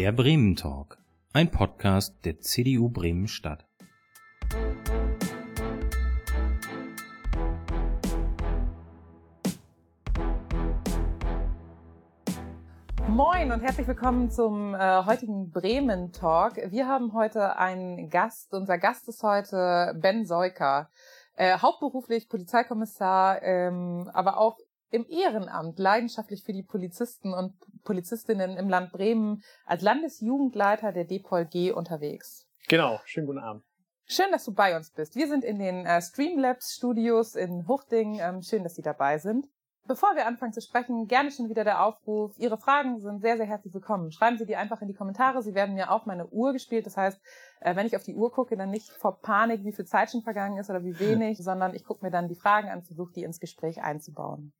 Der Bremen Talk, ein Podcast der CDU Bremen Stadt. Moin und herzlich willkommen zum äh, heutigen Bremen Talk. Wir haben heute einen Gast. Unser Gast ist heute Ben Seuker, äh, hauptberuflich Polizeikommissar, ähm, aber auch im Ehrenamt leidenschaftlich für die Polizisten und Polizistinnen im Land Bremen als Landesjugendleiter der DPOLG unterwegs. Genau, schönen guten Abend. Schön, dass du bei uns bist. Wir sind in den äh, Streamlabs Studios in Huchting. Ähm, schön, dass Sie dabei sind. Bevor wir anfangen zu sprechen, gerne schon wieder der Aufruf. Ihre Fragen sind sehr, sehr herzlich willkommen. Schreiben Sie die einfach in die Kommentare. Sie werden mir auf meine Uhr gespielt. Das heißt, äh, wenn ich auf die Uhr gucke, dann nicht vor Panik, wie viel Zeit schon vergangen ist oder wie wenig, sondern ich gucke mir dann die Fragen an, versuche die ins Gespräch einzubauen.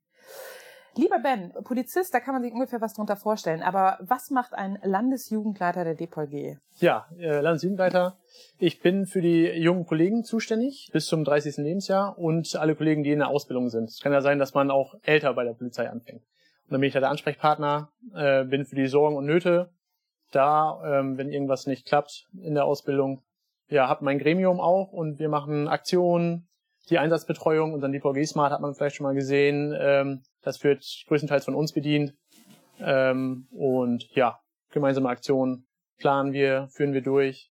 Lieber Ben, Polizist, da kann man sich ungefähr was drunter vorstellen. Aber was macht ein Landesjugendleiter der DPOLG? Ja, äh, Landesjugendleiter. Ich bin für die jungen Kollegen zuständig bis zum 30. Lebensjahr und alle Kollegen, die in der Ausbildung sind. Es kann ja sein, dass man auch älter bei der Polizei anfängt. Und dann bin ich da der Ansprechpartner, äh, bin für die Sorgen und Nöte da, ähm, wenn irgendwas nicht klappt in der Ausbildung. Ja, hab mein Gremium auch und wir machen Aktionen, die Einsatzbetreuung und dann die VG Smart hat man vielleicht schon mal gesehen. Ähm, das wird größtenteils von uns bedient. Ähm, und ja, gemeinsame Aktionen planen wir, führen wir durch.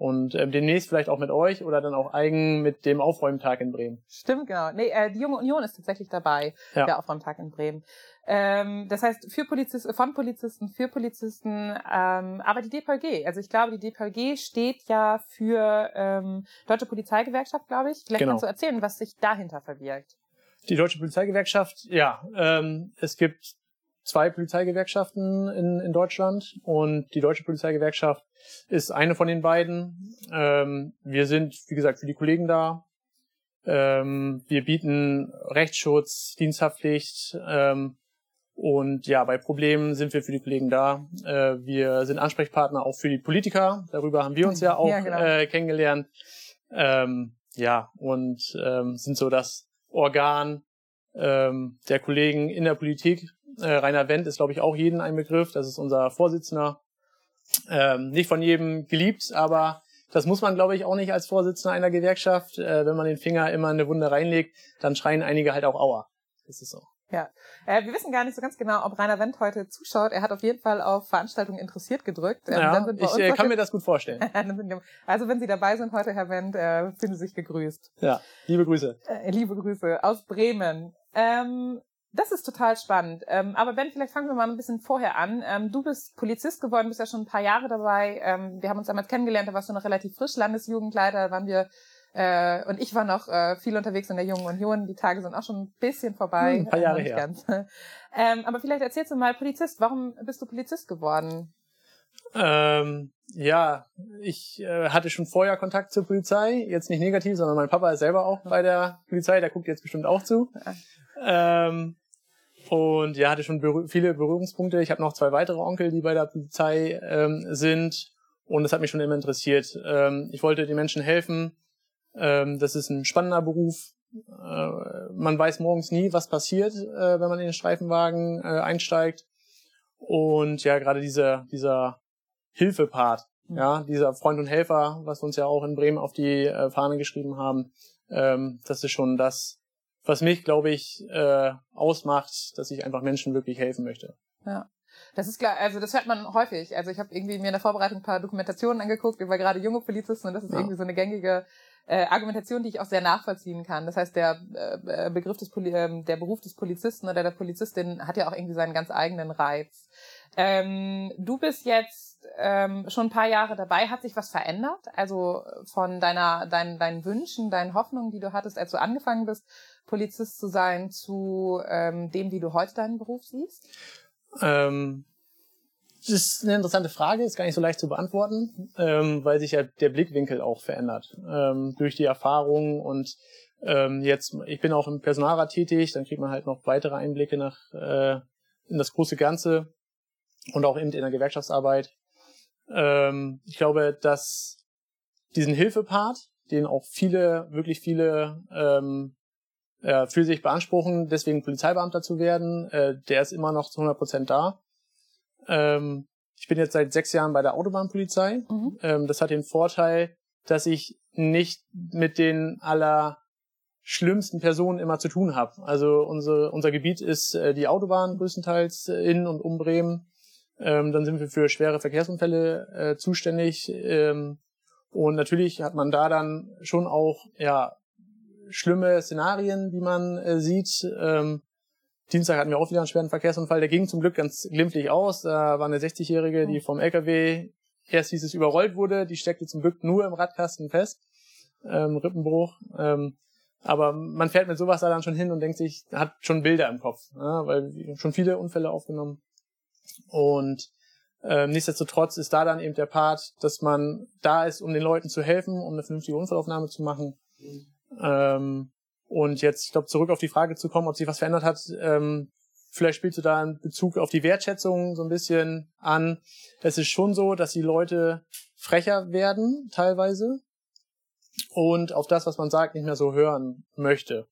Und ähm, demnächst vielleicht auch mit euch oder dann auch eigen mit dem Aufräumtag in Bremen. Stimmt, genau. Nee, äh, die Junge Union ist tatsächlich dabei, ja. der Aufräumtag in Bremen. Ähm, das heißt, für Polizisten, von Polizisten, für Polizisten, ähm, aber die DPLG, also ich glaube, die DPLG steht ja für ähm, Deutsche Polizeigewerkschaft, glaube ich. Vielleicht genau. kannst du erzählen, was sich dahinter verbirgt. Die Deutsche Polizeigewerkschaft, ja, ähm, es gibt zwei Polizeigewerkschaften in, in Deutschland und die Deutsche Polizeigewerkschaft ist eine von den beiden. Ähm, wir sind, wie gesagt, für die Kollegen da. Ähm, wir bieten Rechtsschutz, Diensthaftpflicht ähm, und ja, bei Problemen sind wir für die Kollegen da. Äh, wir sind Ansprechpartner auch für die Politiker. Darüber haben wir uns ja auch ja, genau. äh, kennengelernt. Ähm, ja, und ähm, sind so das Organ ähm, der Kollegen in der Politik. Äh, Rainer Wendt ist, glaube ich, auch jeden ein Begriff. Das ist unser Vorsitzender. Ähm, nicht von jedem geliebt, aber das muss man, glaube ich, auch nicht als Vorsitzender einer Gewerkschaft. Äh, wenn man den Finger immer in eine Wunde reinlegt, dann schreien einige halt auch Aua. Das ist so. Ja, äh, wir wissen gar nicht so ganz genau, ob Rainer Wendt heute zuschaut. Er hat auf jeden Fall auf Veranstaltungen interessiert gedrückt. Ähm, ja, ich äh, kann mir das gut vorstellen. also wenn Sie dabei sind heute, Herr Wendt, äh, fühlen Sie sich gegrüßt. Ja, liebe Grüße. Äh, liebe Grüße aus Bremen. Ähm, das ist total spannend. Ähm, aber Ben, vielleicht fangen wir mal ein bisschen vorher an. Ähm, du bist Polizist geworden, bist ja schon ein paar Jahre dabei. Ähm, wir haben uns damals kennengelernt, da warst du noch relativ frisch Landesjugendleiter, da waren wir äh, und ich war noch äh, viel unterwegs in der Jungen Union. Die Tage sind auch schon ein bisschen vorbei. Hm, ein paar Jahre äh, her. ähm, aber vielleicht erzählst du mal Polizist. Warum bist du Polizist geworden? Ähm, ja, ich äh, hatte schon vorher Kontakt zur Polizei. Jetzt nicht negativ, sondern mein Papa ist selber auch bei der Polizei. Der guckt jetzt bestimmt auch zu. Ähm, und ja, hatte schon berühr viele Berührungspunkte. Ich habe noch zwei weitere Onkel, die bei der Polizei ähm, sind. Und das hat mich schon immer interessiert. Ähm, ich wollte den Menschen helfen. Ähm, das ist ein spannender Beruf. Äh, man weiß morgens nie, was passiert, äh, wenn man in den Streifenwagen äh, einsteigt. Und ja, gerade dieser, dieser Hilfepart, mhm. ja, dieser Freund und Helfer, was wir uns ja auch in Bremen auf die äh, Fahne geschrieben haben, ähm, das ist schon das, was mich, glaube ich, äh, ausmacht, dass ich einfach Menschen wirklich helfen möchte. Ja. Das ist klar, also das hört man häufig. Also ich habe irgendwie mir in der Vorbereitung ein paar Dokumentationen angeguckt über gerade junge Polizisten und das ist ja. irgendwie so eine gängige äh, Argumentation, die ich auch sehr nachvollziehen kann. Das heißt, der äh, Begriff des Poli äh, der Beruf des Polizisten oder der Polizistin hat ja auch irgendwie seinen ganz eigenen Reiz. Ähm, du bist jetzt ähm, schon ein paar Jahre dabei. Hat sich was verändert? Also von deiner, deinen, deinen Wünschen, deinen Hoffnungen, die du hattest, als du angefangen bist, Polizist zu sein, zu ähm, dem, wie du heute deinen Beruf siehst? Ähm, das ist eine interessante Frage, ist gar nicht so leicht zu beantworten, ähm, weil sich ja der Blickwinkel auch verändert ähm, durch die Erfahrung und ähm, jetzt, ich bin auch im Personalrat tätig, dann kriegt man halt noch weitere Einblicke nach äh, in das große Ganze und auch eben in der Gewerkschaftsarbeit. Ähm, ich glaube, dass diesen Hilfepart, den auch viele, wirklich viele ähm, äh, für sich beanspruchen, deswegen Polizeibeamter zu werden, äh, der ist immer noch zu 100 Prozent da. Ähm, ich bin jetzt seit sechs Jahren bei der Autobahnpolizei. Mhm. Ähm, das hat den Vorteil, dass ich nicht mit den aller schlimmsten Personen immer zu tun habe. Also unsere, unser Gebiet ist äh, die Autobahn größtenteils äh, in und um Bremen. Ähm, dann sind wir für schwere Verkehrsunfälle äh, zuständig. Ähm, und natürlich hat man da dann schon auch ja schlimme Szenarien, die man äh, sieht. Ähm, Dienstag hatten wir auch wieder einen schweren Verkehrsunfall. Der ging zum Glück ganz glimpflich aus. Da war eine 60-Jährige, die vom LKW erst hieß es überrollt wurde. Die steckte zum Glück nur im Radkasten fest. Ähm, Rippenbruch. Ähm, aber man fährt mit sowas da dann schon hin und denkt sich, hat schon Bilder im Kopf, ja, weil schon viele Unfälle aufgenommen. Und äh, nichtsdestotrotz ist da dann eben der Part, dass man da ist, um den Leuten zu helfen, um eine vernünftige Unfallaufnahme zu machen. Ähm, und jetzt, ich glaube, zurück auf die Frage zu kommen, ob sich was verändert hat, ähm, vielleicht spielst du da in Bezug auf die Wertschätzung so ein bisschen an. Es ist schon so, dass die Leute frecher werden, teilweise, und auf das, was man sagt, nicht mehr so hören möchte.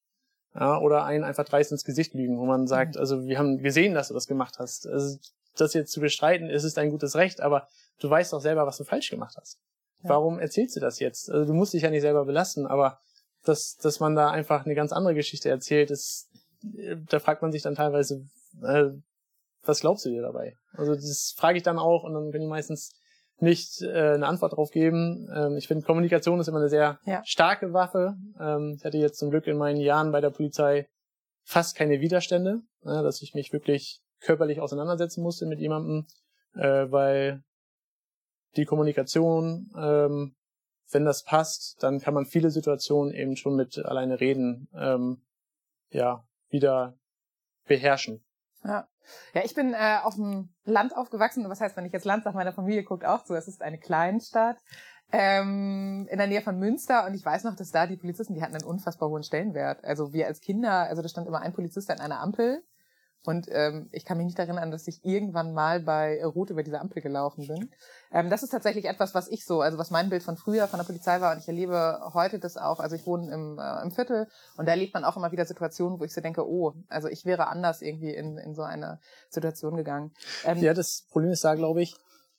Ja, oder einen einfach dreist ins Gesicht lügen, wo man sagt, also wir haben gesehen, dass du das gemacht hast. Also, das jetzt zu bestreiten, ist es dein gutes Recht, aber du weißt doch selber, was du falsch gemacht hast. Ja. Warum erzählst du das jetzt? Also, du musst dich ja nicht selber belasten, aber dass, dass man da einfach eine ganz andere Geschichte erzählt, ist, da fragt man sich dann teilweise, äh, was glaubst du dir dabei? Also das frage ich dann auch und dann können die meistens nicht äh, eine Antwort drauf geben. Ähm, ich finde, Kommunikation ist immer eine sehr Ja. starke Waffe. Ähm, ich hatte jetzt zum Glück in meinen Jahren bei der Polizei fast keine Widerstände, ne, dass ich mich wirklich körperlich auseinandersetzen musste mit jemandem, äh, weil die Kommunikation, ähm, wenn das passt, dann kann man viele Situationen eben schon mit alleine reden, ähm, ja, wieder beherrschen. Ja. Ja, ich bin äh, auf dem Land aufgewachsen. Was heißt, wenn ich jetzt Land sage, meine Familie guckt auch zu. Es ist eine Kleinstadt ähm, in der Nähe von Münster und ich weiß noch, dass da die Polizisten, die hatten einen unfassbar hohen Stellenwert. Also wir als Kinder, also da stand immer ein Polizist an einer Ampel und ähm, ich kann mich nicht erinnern, dass ich irgendwann mal bei Rot über diese Ampel gelaufen bin. Ähm, das ist tatsächlich etwas, was ich so, also was mein Bild von früher von der Polizei war und ich erlebe heute das auch. Also ich wohne im, äh, im Viertel und da erlebt man auch immer wieder Situationen, wo ich so denke, oh, also ich wäre anders irgendwie in, in so eine Situation gegangen. Ähm, Ja, das Problem ist da, glaube ich,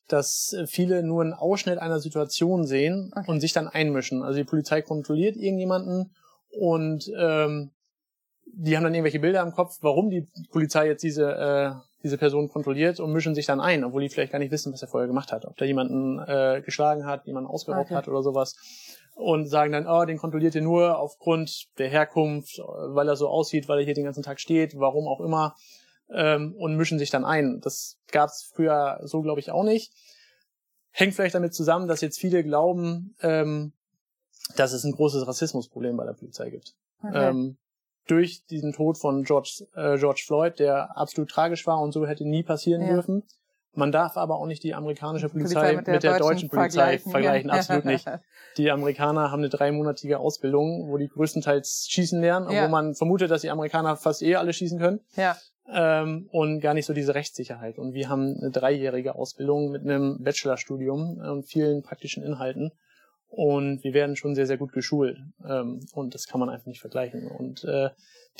dass äh, viele nur einen Ausschnitt einer Situation sehen Okay. und sich dann einmischen. Also die Polizei kontrolliert irgendjemanden und ähm, die haben dann irgendwelche Bilder im Kopf, warum die Polizei jetzt diese äh, diese Person kontrolliert und mischen sich dann ein, obwohl die vielleicht gar nicht wissen, was er vorher gemacht hat. Ob der jemanden äh, geschlagen hat, jemanden ausgeraubt Okay. hat oder sowas. Und sagen dann, oh, den kontrolliert ihr nur aufgrund der Herkunft, weil er so aussieht, weil er hier den ganzen Tag steht, warum auch immer. Ähm, und mischen sich dann ein. Das gab es früher so, glaube ich, auch nicht. Hängt vielleicht damit zusammen, dass jetzt viele glauben, ähm, dass es ein großes Rassismusproblem bei der Polizei gibt okay. ähm, durch diesen Tod von George, äh, George Floyd, der absolut tragisch war und so hätte nie passieren Ja. dürfen. Man darf aber auch nicht die amerikanische Polizei, Polizei mit der, deutschen, Polizei vergleichen, ja. absolut nicht. Die Amerikaner haben eine dreimonatige Ausbildung, wo die größtenteils schießen lernen, und Ja. wo man vermutet, dass die Amerikaner fast eh alle schießen können ja, ähm, und gar nicht so diese Rechtssicherheit. Und wir haben eine dreijährige Ausbildung mit einem Bachelorstudium und vielen praktischen Inhalten. Und wir werden schon sehr, sehr gut geschult. Ähm, und das kann man einfach nicht vergleichen. Und äh,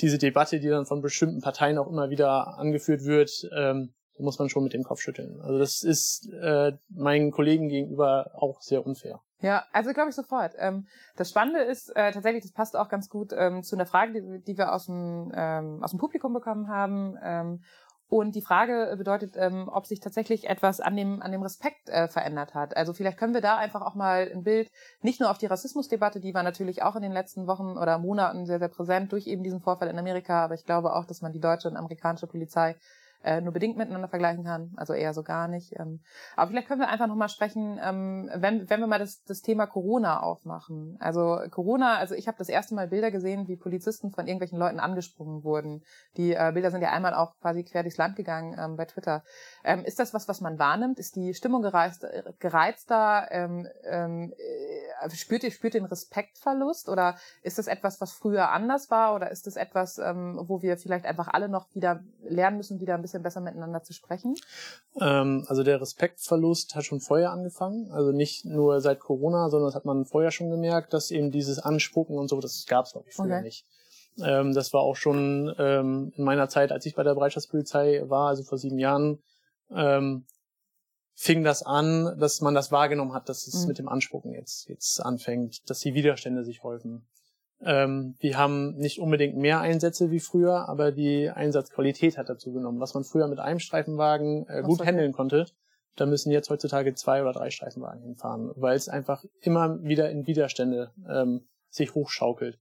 diese Debatte, die dann von bestimmten Parteien auch immer wieder angeführt wird, ähm, muss man schon mit dem Kopf schütteln. Also das ist äh, meinen Kollegen gegenüber auch sehr unfair. Ja, also glaube ich sofort. Ähm, das Spannende ist äh, tatsächlich, das passt auch ganz gut ähm, zu einer Frage, die, die wir aus dem, ähm, aus dem Publikum bekommen haben. Ähm, und die Frage bedeutet, ähm, ob sich tatsächlich etwas an dem, an dem Respekt äh, verändert hat. Also vielleicht können wir da einfach auch mal ein Bild, nicht nur auf die Rassismusdebatte, die war natürlich auch in den letzten Wochen oder Monaten sehr, sehr präsent durch eben diesen Vorfall in Amerika, aber ich glaube auch, dass man die deutsche und amerikanische Polizei äh, nur bedingt miteinander vergleichen kann, also eher so gar nicht. Ähm, aber vielleicht können wir einfach nochmal sprechen, ähm, wenn, wenn wir mal das, das Thema Corona aufmachen. Also Corona, also ich habe das erste Mal Bilder gesehen, wie Polizisten von irgendwelchen Leuten angesprungen wurden. Die äh, Bilder sind ja einmal auch quasi quer durchs Land gegangen ähm, bei Twitter. Ähm, ist das was, was man wahrnimmt? Ist die Stimmung gereizt, gereizter? Ähm, ähm, äh, spürt ihr spürt den Respektverlust? Oder ist das etwas, was früher anders war? Oder ist das etwas, ähm, wo wir vielleicht einfach alle noch wieder lernen müssen, wieder ein bisschen besser miteinander zu sprechen? Ähm, also der Respektverlust hat schon vorher angefangen. Also nicht nur seit Corona, sondern das hat man vorher schon gemerkt, dass eben dieses Anspucken und so, das gab es, glaube ich, früher Okay. nicht. Ähm, das war auch schon ähm, in meiner Zeit, als ich bei der Bereitschaftspolizei war, also vor sieben Jahren, ähm, fing das an, dass man das wahrgenommen hat, dass es Mhm. mit dem Anspucken jetzt, jetzt anfängt, dass die Widerstände sich häufen. Ähm, wir haben nicht unbedingt mehr Einsätze wie früher, aber die Einsatzqualität hat dazu genommen. Was man früher mit einem Streifenwagen äh, gut handeln konnte, da müssen jetzt heutzutage zwei oder drei Streifenwagen hinfahren, weil es einfach immer wieder in Widerstände ähm, sich hochschaukelt.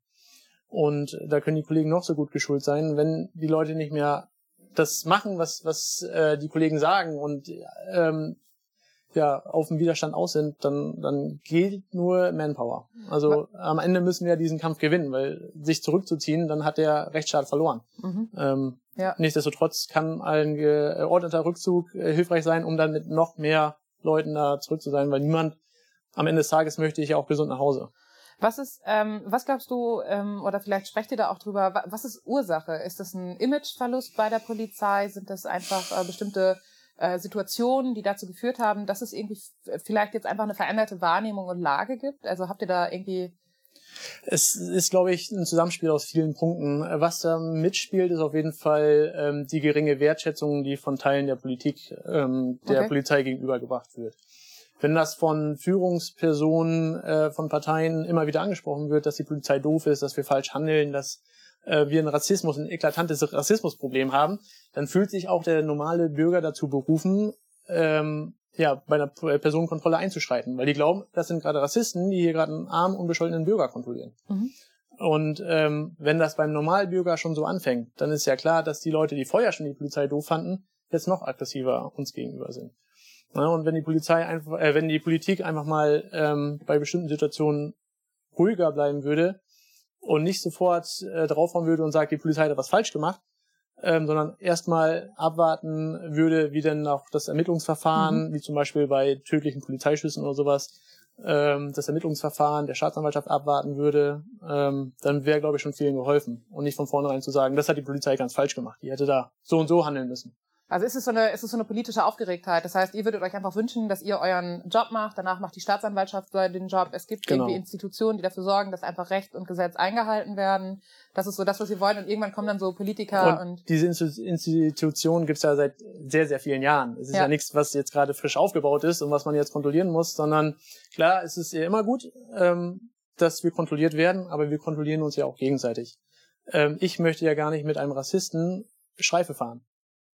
Und da können die Kollegen noch so gut geschult sein, wenn die Leute nicht mehr das machen, was, was äh, die Kollegen sagen und ähm, ja, auf dem Widerstand aus sind, dann, dann gilt nur Manpower. Also am Ende müssen wir diesen Kampf gewinnen, weil sich zurückzuziehen, dann hat der Rechtsstaat verloren. Mhm. Ähm, Ja. Nichtsdestotrotz kann ein geordneter Rückzug äh, hilfreich sein, um dann mit noch mehr Leuten da zurück zu sein, weil niemand am Ende des Tages möchte ich ja auch gesund nach Hause. Was ist, ähm, was glaubst du, ähm, oder vielleicht sprecht ihr da auch drüber, wa- was ist Ursache? Ist das ein Imageverlust bei der Polizei? Sind das einfach äh, bestimmte äh, Situationen, die dazu geführt haben, dass es irgendwie vielleicht jetzt einfach eine veränderte Wahrnehmung und Lage gibt? Also habt ihr da irgendwie, Es ist, glaube ich, ein Zusammenspiel aus vielen Punkten. Was da mitspielt, ist auf jeden Fall ähm, die geringe Wertschätzung, die von Teilen der Politik ähm, der Okay. Polizei gegenübergebracht wird. Wenn das von Führungspersonen äh, von Parteien immer wieder angesprochen wird, dass die Polizei doof ist, dass wir falsch handeln, dass äh, wir ein Rassismus, ein eklatantes Rassismusproblem haben, dann fühlt sich auch der normale Bürger dazu berufen, ähm, ja, bei einer Personenkontrolle einzuschreiten, weil die glauben, das sind gerade Rassisten, die hier gerade einen armen, unbescholtenen Bürger kontrollieren. Mhm. Und ähm, wenn das beim Normalbürger schon so anfängt, dann ist ja klar, dass die Leute, die vorher schon die Polizei doof fanden, jetzt noch aggressiver uns gegenüber sind. Ja, und wenn die Polizei einfach, äh, wenn die Politik einfach mal ähm, bei bestimmten Situationen ruhiger bleiben würde und nicht sofort äh, draufhauen würde und sagt, die Polizei hat was falsch gemacht, ähm, sondern erstmal abwarten würde, wie denn auch das Ermittlungsverfahren, wie zum Beispiel bei tödlichen Polizeischüssen oder sowas, ähm, das Ermittlungsverfahren der Staatsanwaltschaft abwarten würde, ähm, dann wäre, glaube ich, schon vielen geholfen. Und nicht von vornherein zu sagen, das hat die Polizei ganz falsch gemacht. Die hätte da so und so handeln müssen. Also ist es so eine, ist es so eine politische Aufgeregtheit? Das heißt, ihr würdet euch einfach wünschen, dass ihr euren Job macht, danach macht die Staatsanwaltschaft den Job. Es gibt Genau. irgendwie Institutionen, die dafür sorgen, dass einfach Recht und Gesetz eingehalten werden. Das ist so das, was wir wollen. Und irgendwann kommen dann so Politiker und, Und diese Institution gibt's ja seit sehr, sehr vielen Jahren. Es ist ja, Ja. nichts, was jetzt gerade frisch aufgebaut ist und was man jetzt kontrollieren muss, sondern klar, es ist ja immer gut, ähm, dass wir kontrolliert werden, aber wir kontrollieren uns ja auch gegenseitig. Ähm, ich möchte ja gar nicht mit einem Rassisten Streife fahren.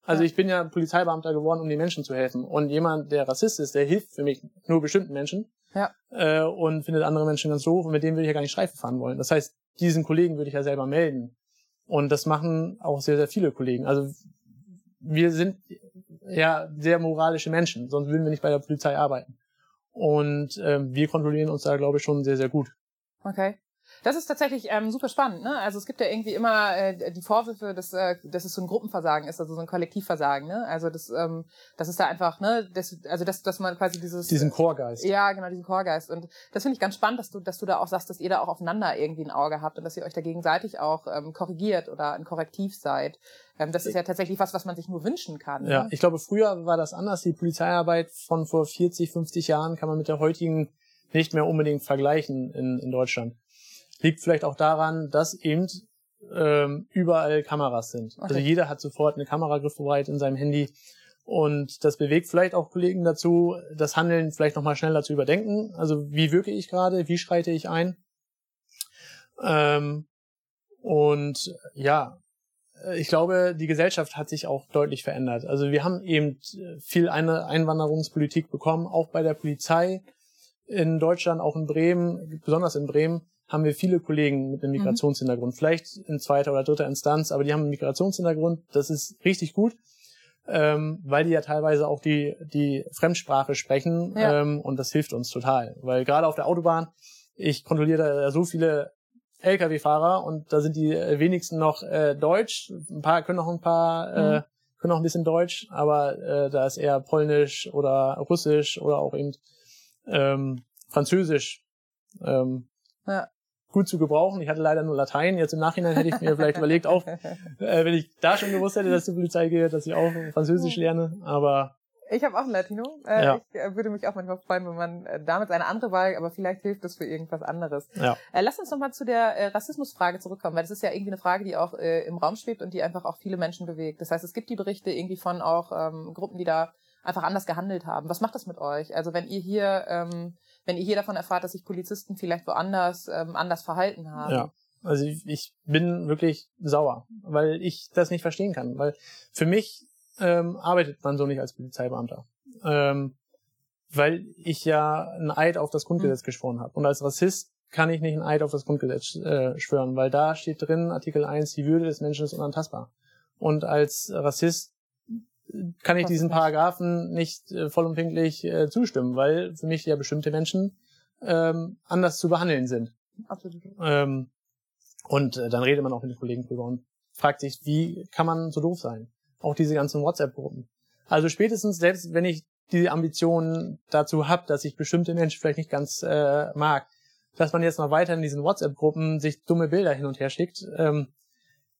Also ich bin ja Polizeibeamter geworden, um den Menschen zu helfen. Und jemand, der Rassist ist, der hilft für mich nur bestimmten Menschen Ja. äh, und findet andere Menschen ganz doof und mit denen würde ich ja gar nicht Streife fahren wollen. Das heißt, diesen Kollegen würde ich ja selber melden. Und das machen auch sehr, sehr viele Kollegen. Also wir sind ja sehr moralische Menschen, sonst würden wir nicht bei der Polizei arbeiten. Und ähm, wir kontrollieren uns da, glaube ich, schon sehr, sehr gut. Okay. Das ist tatsächlich ähm, super spannend. Ne? Also es gibt ja irgendwie immer äh, die Vorwürfe, dass, äh, dass es so ein Gruppenversagen ist, also so ein Kollektivversagen. Ne? Also das, ähm, das ist da einfach, ne, das, also dass, dass man quasi dieses Diesen Chorgeist. ja, genau, diesen Chorgeist. Und das finde ich ganz spannend, dass du, dass du da auch sagst, dass ihr da auch aufeinander irgendwie ein Auge habt und dass ihr euch da gegenseitig auch ähm, korrigiert oder ein Korrektiv seid. Ähm, das ist ja tatsächlich was, was man sich nur wünschen kann. Ja, Ne? ich glaube, früher war das anders. Die Polizeiarbeit von vor 40, 50 Jahren kann man mit der heutigen nicht mehr unbedingt vergleichen in, in Deutschland. Liegt vielleicht auch daran, dass eben ähm, überall Kameras sind. Also Okay. jeder hat sofort eine Kamera griffbereit in seinem Handy. Und das bewegt vielleicht auch Kollegen dazu, das Handeln vielleicht nochmal schneller zu überdenken. Also wie wirke ich gerade, wie schreite ich ein? Ähm, und ja, ich glaube, die Gesellschaft hat sich auch deutlich verändert. Also wir haben eben viel eine Einwanderungspolitik bekommen, auch bei der Polizei in Deutschland, auch in Bremen, besonders in Bremen, haben wir viele Kollegen mit einem Mhm. Migrationshintergrund. Vielleicht in zweiter oder dritter Instanz, aber die haben einen Migrationshintergrund. Das ist richtig gut, ähm, weil die ja teilweise auch die, die Fremdsprache sprechen Ja. ähm, und das hilft uns total. Weil gerade auf der Autobahn, ich kontrolliere da so viele Lkw-Fahrer und da sind die äh, wenigsten noch äh, Deutsch. Ein paar können noch ein paar, äh, Mhm. können noch ein bisschen Deutsch, aber äh, da ist eher Polnisch oder Russisch oder auch eben ähm, Französisch ähm, Ja. Gut zu gebrauchen. Ich hatte leider nur Latein. Jetzt im Nachhinein hätte ich mir vielleicht überlegt, auch äh, wenn ich da schon gewusst hätte, dass die Polizei geht, dass ich auch Französisch lerne. Aber Ich habe auch ein Latino. Äh, Ja. Ich äh, würde mich auch manchmal freuen, wenn man äh, damit eine andere Wahl, aber vielleicht hilft das für irgendwas anderes. ja, Äh, lass uns nochmal zu der äh, Rassismusfrage zurückkommen, weil das ist ja irgendwie eine Frage, die auch äh, im Raum schwebt und die einfach auch viele Menschen bewegt. Das heißt, es gibt die Berichte irgendwie von auch ähm, Gruppen, die da einfach anders gehandelt haben. Was macht das mit euch? Also wenn ihr hier, ähm, wenn ihr hier davon erfahrt, dass sich Polizisten vielleicht woanders ähm, anders verhalten haben. Ja. Also ich, ich bin wirklich sauer, weil ich das nicht verstehen kann. Weil für mich ähm, arbeitet man so nicht als Polizeibeamter. Ähm, weil ich ja ein Eid auf das Grundgesetz mhm. geschworen habe. Und als Rassist kann ich nicht ein Eid auf das Grundgesetz äh, schwören, weil da steht drin, Artikel 1, die Würde des Menschen ist unantastbar. Und als Rassist kann ich diesen Paragraphen nicht äh, vollumfänglich äh, zustimmen, weil für mich ja bestimmte Menschen ähm, anders zu behandeln sind. Absolut. Ähm, und äh, dann redet man auch mit den Kollegen drüber und fragt sich, wie kann man so doof sein? Auch diese ganzen WhatsApp-Gruppen. Also spätestens, selbst wenn ich die Ambitionen dazu habe, dass ich bestimmte Menschen vielleicht nicht ganz äh, mag, dass man jetzt noch weiter in diesen WhatsApp-Gruppen sich dumme Bilder hin und her schickt, ähm,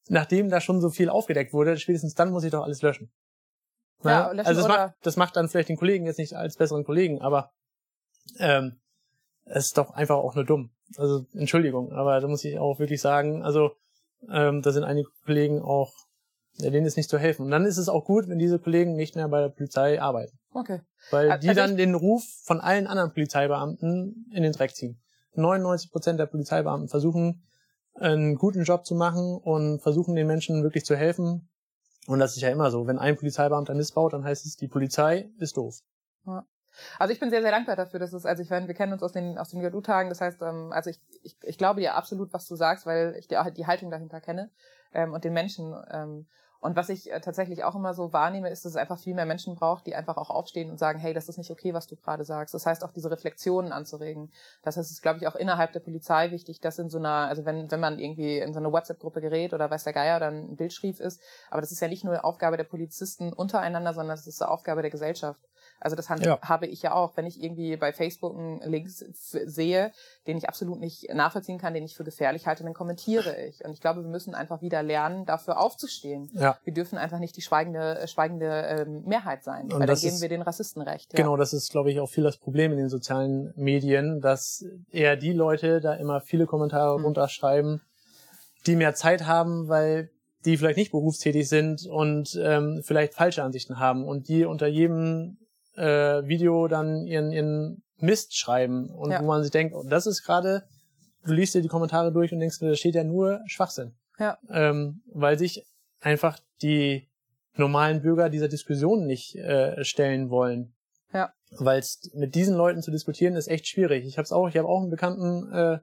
nachdem da schon so viel aufgedeckt wurde, spätestens dann muss ich doch alles löschen. Ja, löschen also das macht, das macht dann vielleicht den Kollegen jetzt nicht als besseren Kollegen, aber ähm, es ist doch einfach auch nur dumm. Also Entschuldigung, aber da muss ich auch wirklich sagen, also ähm, da sind einige Kollegen auch, ja, denen ist nicht zu helfen. Und dann ist es auch gut, wenn diese Kollegen nicht mehr bei der Polizei arbeiten. Okay. Weil die also dann den Ruf von allen anderen Polizeibeamten in den Dreck ziehen. 99 Prozent der Polizeibeamten versuchen, einen guten Job zu machen und versuchen den Menschen wirklich zu helfen. Und das ist ja immer so. Wenn ein Polizeibeamter missbaut, dann heißt es, die Polizei ist doof. Ja. Also ich bin sehr, sehr dankbar dafür, dass es, also ich meine, wir kennen uns aus den, aus den JU-Tagen, das heißt, ähm, also ich, ich, ich glaube dir absolut, was du sagst, weil ich die, die Haltung dahinter kenne ähm, und den Menschen. Ähm, und was ich äh, tatsächlich auch immer so wahrnehme, ist, dass es einfach viel mehr Menschen braucht, die einfach auch aufstehen und sagen, hey, das ist nicht okay, was du gerade sagst. Das heißt auch diese Reflexionen anzuregen. Das heißt, es ist, glaube ich, auch innerhalb der Polizei wichtig, dass in so einer, also wenn, wenn man irgendwie in so eine WhatsApp-Gruppe gerät oder weiß der Geier dann ein Bild schrieb ist, aber das ist ja nicht nur Aufgabe der Polizisten untereinander, sondern das ist eine Aufgabe der Gesellschaft. Also das ja. habe ich ja auch, wenn ich irgendwie bei Facebook einen Link sehe, den ich absolut nicht nachvollziehen kann, den ich für gefährlich halte, dann kommentiere ich. Und ich glaube, wir müssen einfach wieder lernen, dafür aufzustehen. Ja. Wir dürfen einfach nicht die schweigende, schweigende ähm, Mehrheit sein, Und weil dann geben ist, wir den Rassisten recht. Ja. Genau, das ist, glaube ich, auch viel das Problem in den sozialen Medien, dass eher die Leute da immer viele Kommentare mhm. runterschreiben, die mehr Zeit haben, weil die vielleicht nicht berufstätig sind und ähm, vielleicht falsche Ansichten haben und die unter jedem äh, Video dann ihren, ihren Mist schreiben und ja. wo man sich denkt, oh, das ist gerade, du liest dir die Kommentare durch und denkst, da steht ja nur Schwachsinn. Ja. Ähm, weil sich einfach die normalen Bürger dieser Diskussion nicht äh, stellen wollen. Ja. Weil mit diesen Leuten zu diskutieren ist echt schwierig. Ich habe es auch, ich habe auch einen Bekannten, äh,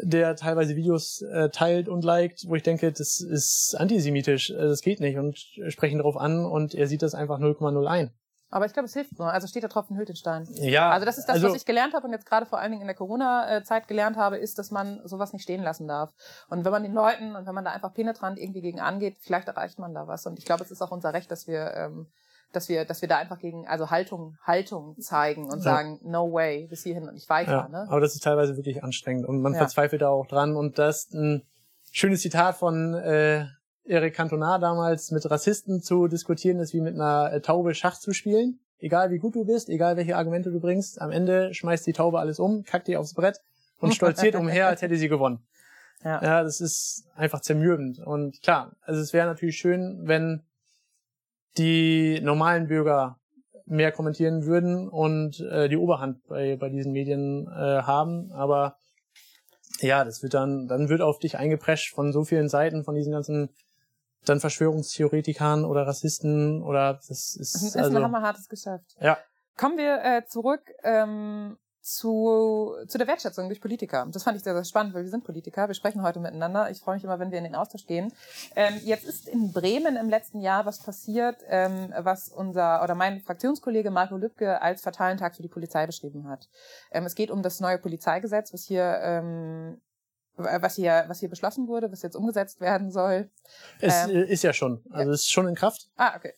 der teilweise Videos äh, teilt und liked, wo ich denke, das ist antisemitisch, äh, das geht nicht und sprechen darauf an und er sieht das einfach 0,0 ein. Aber ich glaube, es hilft nur. Also steht der Tropfen hüllt den Stein. Ja. Also das ist das, also, was ich gelernt habe und jetzt gerade vor allen Dingen in der Corona-Zeit gelernt habe, ist, dass man sowas nicht stehen lassen darf. Und wenn man den Leuten und wenn man da einfach penetrant irgendwie gegen angeht, vielleicht erreicht man da was. Und ich glaube, es ist auch unser Recht, dass wir, ähm, dass wir, dass wir da einfach gegen, also Haltung, Haltung zeigen und ja. sagen, no way, bis hierhin und nicht weiter. Ja, ne? Aber das ist teilweise wirklich anstrengend und man ja. verzweifelt da auch dran. Und das ist ein schönes Zitat von äh, Eric Cantona damals mit Rassisten zu diskutieren, ist wie mit einer äh, Taube Schach zu spielen. Egal wie gut du bist, egal welche Argumente du bringst, am Ende schmeißt die Taube alles um, kackt die aufs Brett und stolziert umher, als hätte sie gewonnen. Ja. ja, das ist einfach zermürbend. Und klar, also es wäre natürlich schön, wenn die normalen Bürger mehr kommentieren würden und äh, die Oberhand bei, bei diesen Medien äh, haben. Aber ja, das wird dann, dann wird auf dich eingeprescht von so vielen Seiten, von diesen ganzen dann Verschwörungstheoretikern oder Rassisten oder das ist, das ist also, ein hammerhartes Geschäft. Ja. Kommen wir äh, zurück ähm, zu, zu der Wertschätzung durch Politiker. Das fand ich sehr, sehr spannend, weil wir sind Politiker, wir sprechen heute miteinander. Ich freue mich immer, wenn wir in den Austausch gehen. Ähm, jetzt ist in Bremen im letzten Jahr was passiert, ähm, was unser oder mein Fraktionskollege Marco Lübke als fatalen Tag für die Polizei beschrieben hat. Ähm, es geht um das neue Polizeigesetz, was hier ähm, was hier, was hier beschlossen wurde, was jetzt umgesetzt werden soll. Es ähm, ist ja schon, also ja. es ist schon in Kraft. Ah, okay.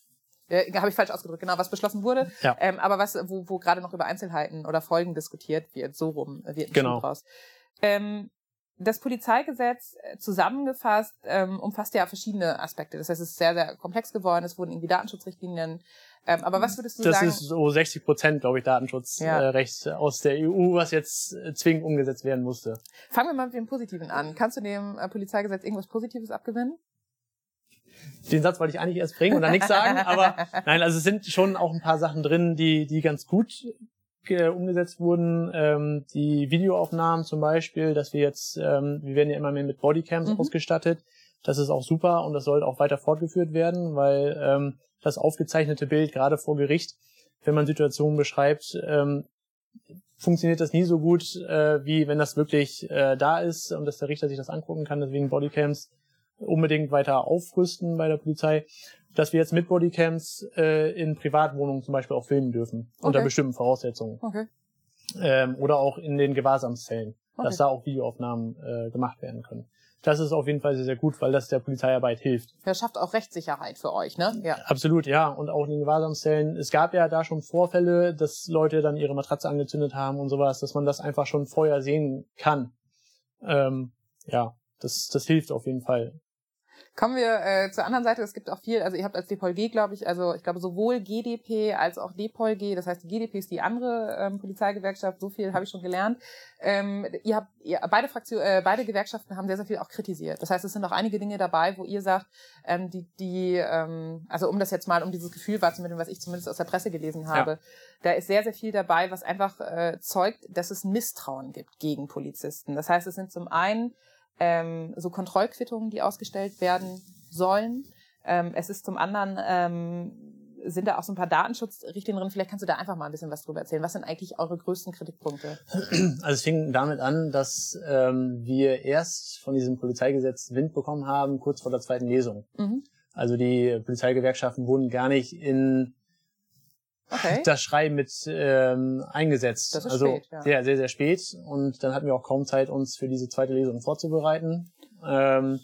Ja, Habe ich falsch ausgedrückt, genau, was beschlossen wurde. Ja. Ähm, aber was, wo, wo gerade noch über Einzelheiten oder Folgen diskutiert wird, so rum wird ein genau. raus. Ähm, das Polizeigesetz äh, zusammengefasst ähm, umfasst ja verschiedene Aspekte. Das heißt, es ist sehr, sehr komplex geworden. Es wurden irgendwie Datenschutzrichtlinien. Ähm, aber was würdest du das sagen? Das ist so 60 Prozent, glaube ich, Datenschutzrecht ja. äh, aus der EU, was jetzt äh, zwingend umgesetzt werden musste. Fangen wir mal mit dem Positiven an. Kannst du dem äh, Polizeigesetz irgendwas Positives abgewinnen? Den Satz wollte ich eigentlich erst bringen und dann nichts sagen, aber nein, also es sind schon auch ein paar Sachen drin, die, die ganz gut umgesetzt wurden. Ähm, die Videoaufnahmen zum Beispiel, dass wir jetzt, ähm, wir werden ja immer mehr mit Bodycams mhm. ausgestattet. Das ist auch super und das soll auch weiter fortgeführt werden, weil ähm, das aufgezeichnete Bild gerade vor Gericht, wenn man Situationen beschreibt, ähm, funktioniert das nie so gut, äh, wie wenn das wirklich äh, da ist und dass der Richter sich das angucken kann. Deswegen Bodycams unbedingt weiter aufrüsten bei der Polizei, dass wir jetzt mit Bodycams äh, in Privatwohnungen zum Beispiel auch filmen dürfen, okay. unter bestimmten Voraussetzungen. Okay. Ähm, oder auch in den Gewahrsamszellen, okay. dass da auch Videoaufnahmen äh, gemacht werden können. Das ist auf jeden Fall sehr, sehr gut, weil das der Polizeiarbeit hilft. Das schafft auch Rechtssicherheit für euch, ne? Ja. Absolut, ja. Und auch in den Gewahrsamszellen. Es gab ja da schon Vorfälle, dass Leute dann ihre Matratze angezündet haben und sowas, dass man das einfach schon vorher sehen kann. Ähm, ja, das, das hilft auf jeden Fall. Kommen wir äh, zur anderen Seite. Es gibt auch viel, also ihr habt als DPOLG, glaube ich, also ich glaube sowohl GDP als auch DPOLG, das heißt die GDP ist die andere ähm, Polizeigewerkschaft, so viel habe ich schon gelernt. Ähm, ihr habt, ihr, beide Fraktionen, äh, beide Gewerkschaften haben sehr, sehr viel auch kritisiert. Das heißt, es sind auch einige Dinge dabei, wo ihr sagt, ähm, die, die, ähm, also um das jetzt mal, um dieses Gefühl wahrzunehmen, was ich zumindest aus der Presse gelesen habe, ja. da ist sehr, sehr viel dabei, was einfach äh, zeugt, dass es Misstrauen gibt gegen Polizisten. Das heißt, es sind zum einen ähm, so Kontrollquittungen, die ausgestellt werden sollen. Ähm, es ist zum anderen, ähm, sind da auch so ein paar Datenschutzrichtlinien drin. Vielleicht kannst du da einfach mal ein bisschen was drüber erzählen. Was sind eigentlich eure größten Kritikpunkte? Also es fing damit an, dass ähm, wir erst von diesem Polizeigesetz Wind bekommen haben, kurz vor der zweiten Lesung. Mhm. Also die Polizeigewerkschaften wurden gar nicht in okay. das Schreiben mit ähm, eingesetzt. Das ist also spät, ja. sehr, sehr, sehr spät. Und dann hatten wir auch kaum Zeit, uns für diese zweite Lesung vorzubereiten. Ähm,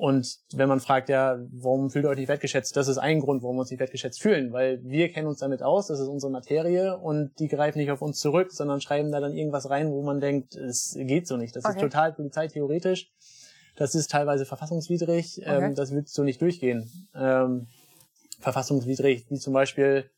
und wenn man fragt, ja, warum fühlt ihr euch nicht wertgeschätzt? Das ist ein Grund, warum wir uns nicht wertgeschätzt fühlen, weil wir kennen uns damit aus, das ist unsere Materie und die greifen nicht auf uns zurück, sondern schreiben da dann irgendwas rein, wo man denkt, es geht so nicht. Das okay. ist total polizeitheoretisch. Das ist teilweise verfassungswidrig. Okay. Ähm, das wird so nicht durchgehen. Ähm, verfassungswidrig, wie zum Beispiel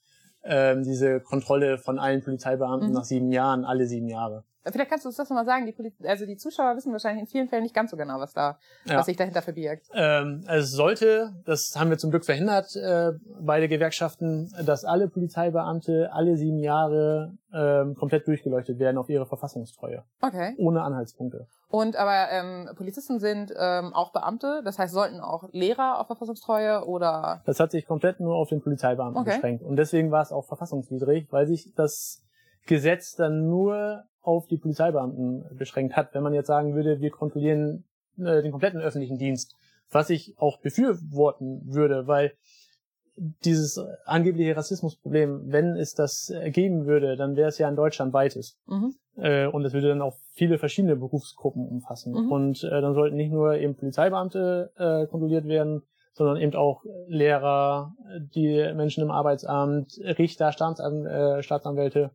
ähm, diese Kontrolle von allen Polizeibeamten mhm. nach sieben Jahren, alle sieben Jahre. Vielleicht kannst du uns das nochmal sagen. Die Poli also die Zuschauer wissen wahrscheinlich in vielen Fällen nicht ganz so genau, was da, ja. was sich dahinter verbirgt. Ähm, also es sollte, das haben wir zum Glück verhindert, äh, beide Gewerkschaften, dass alle Polizeibeamte alle sieben Jahre ähm, komplett durchgeleuchtet werden auf ihre Verfassungstreue. Okay. Ohne Anhaltspunkte. Und aber ähm, Polizisten sind ähm, auch Beamte, das heißt, sollten auch Lehrer auf Verfassungstreue oder? Das hat sich komplett nur auf den Polizeibeamten okay. beschränkt. Und deswegen war es auch verfassungswidrig, weil sich das Gesetz dann nur auf die Polizeibeamten beschränkt hat. Wenn man jetzt sagen würde, wir kontrollieren äh, den kompletten öffentlichen Dienst, was ich auch befürworten würde, weil dieses angebliche Rassismusproblem, wenn es das geben würde, dann wäre es ja in Deutschland weites. Mhm. Äh, und es würde dann auch viele verschiedene Berufsgruppen umfassen. Mhm. Und äh, dann sollten nicht nur eben Polizeibeamte äh, kontrolliert werden, sondern eben auch Lehrer, die Menschen im Arbeitsamt, Richter, Staatsan äh, Staatsanwälte.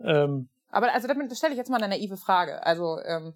Ähm, aber also damit stelle ich jetzt mal eine naive Frage. Also ähm,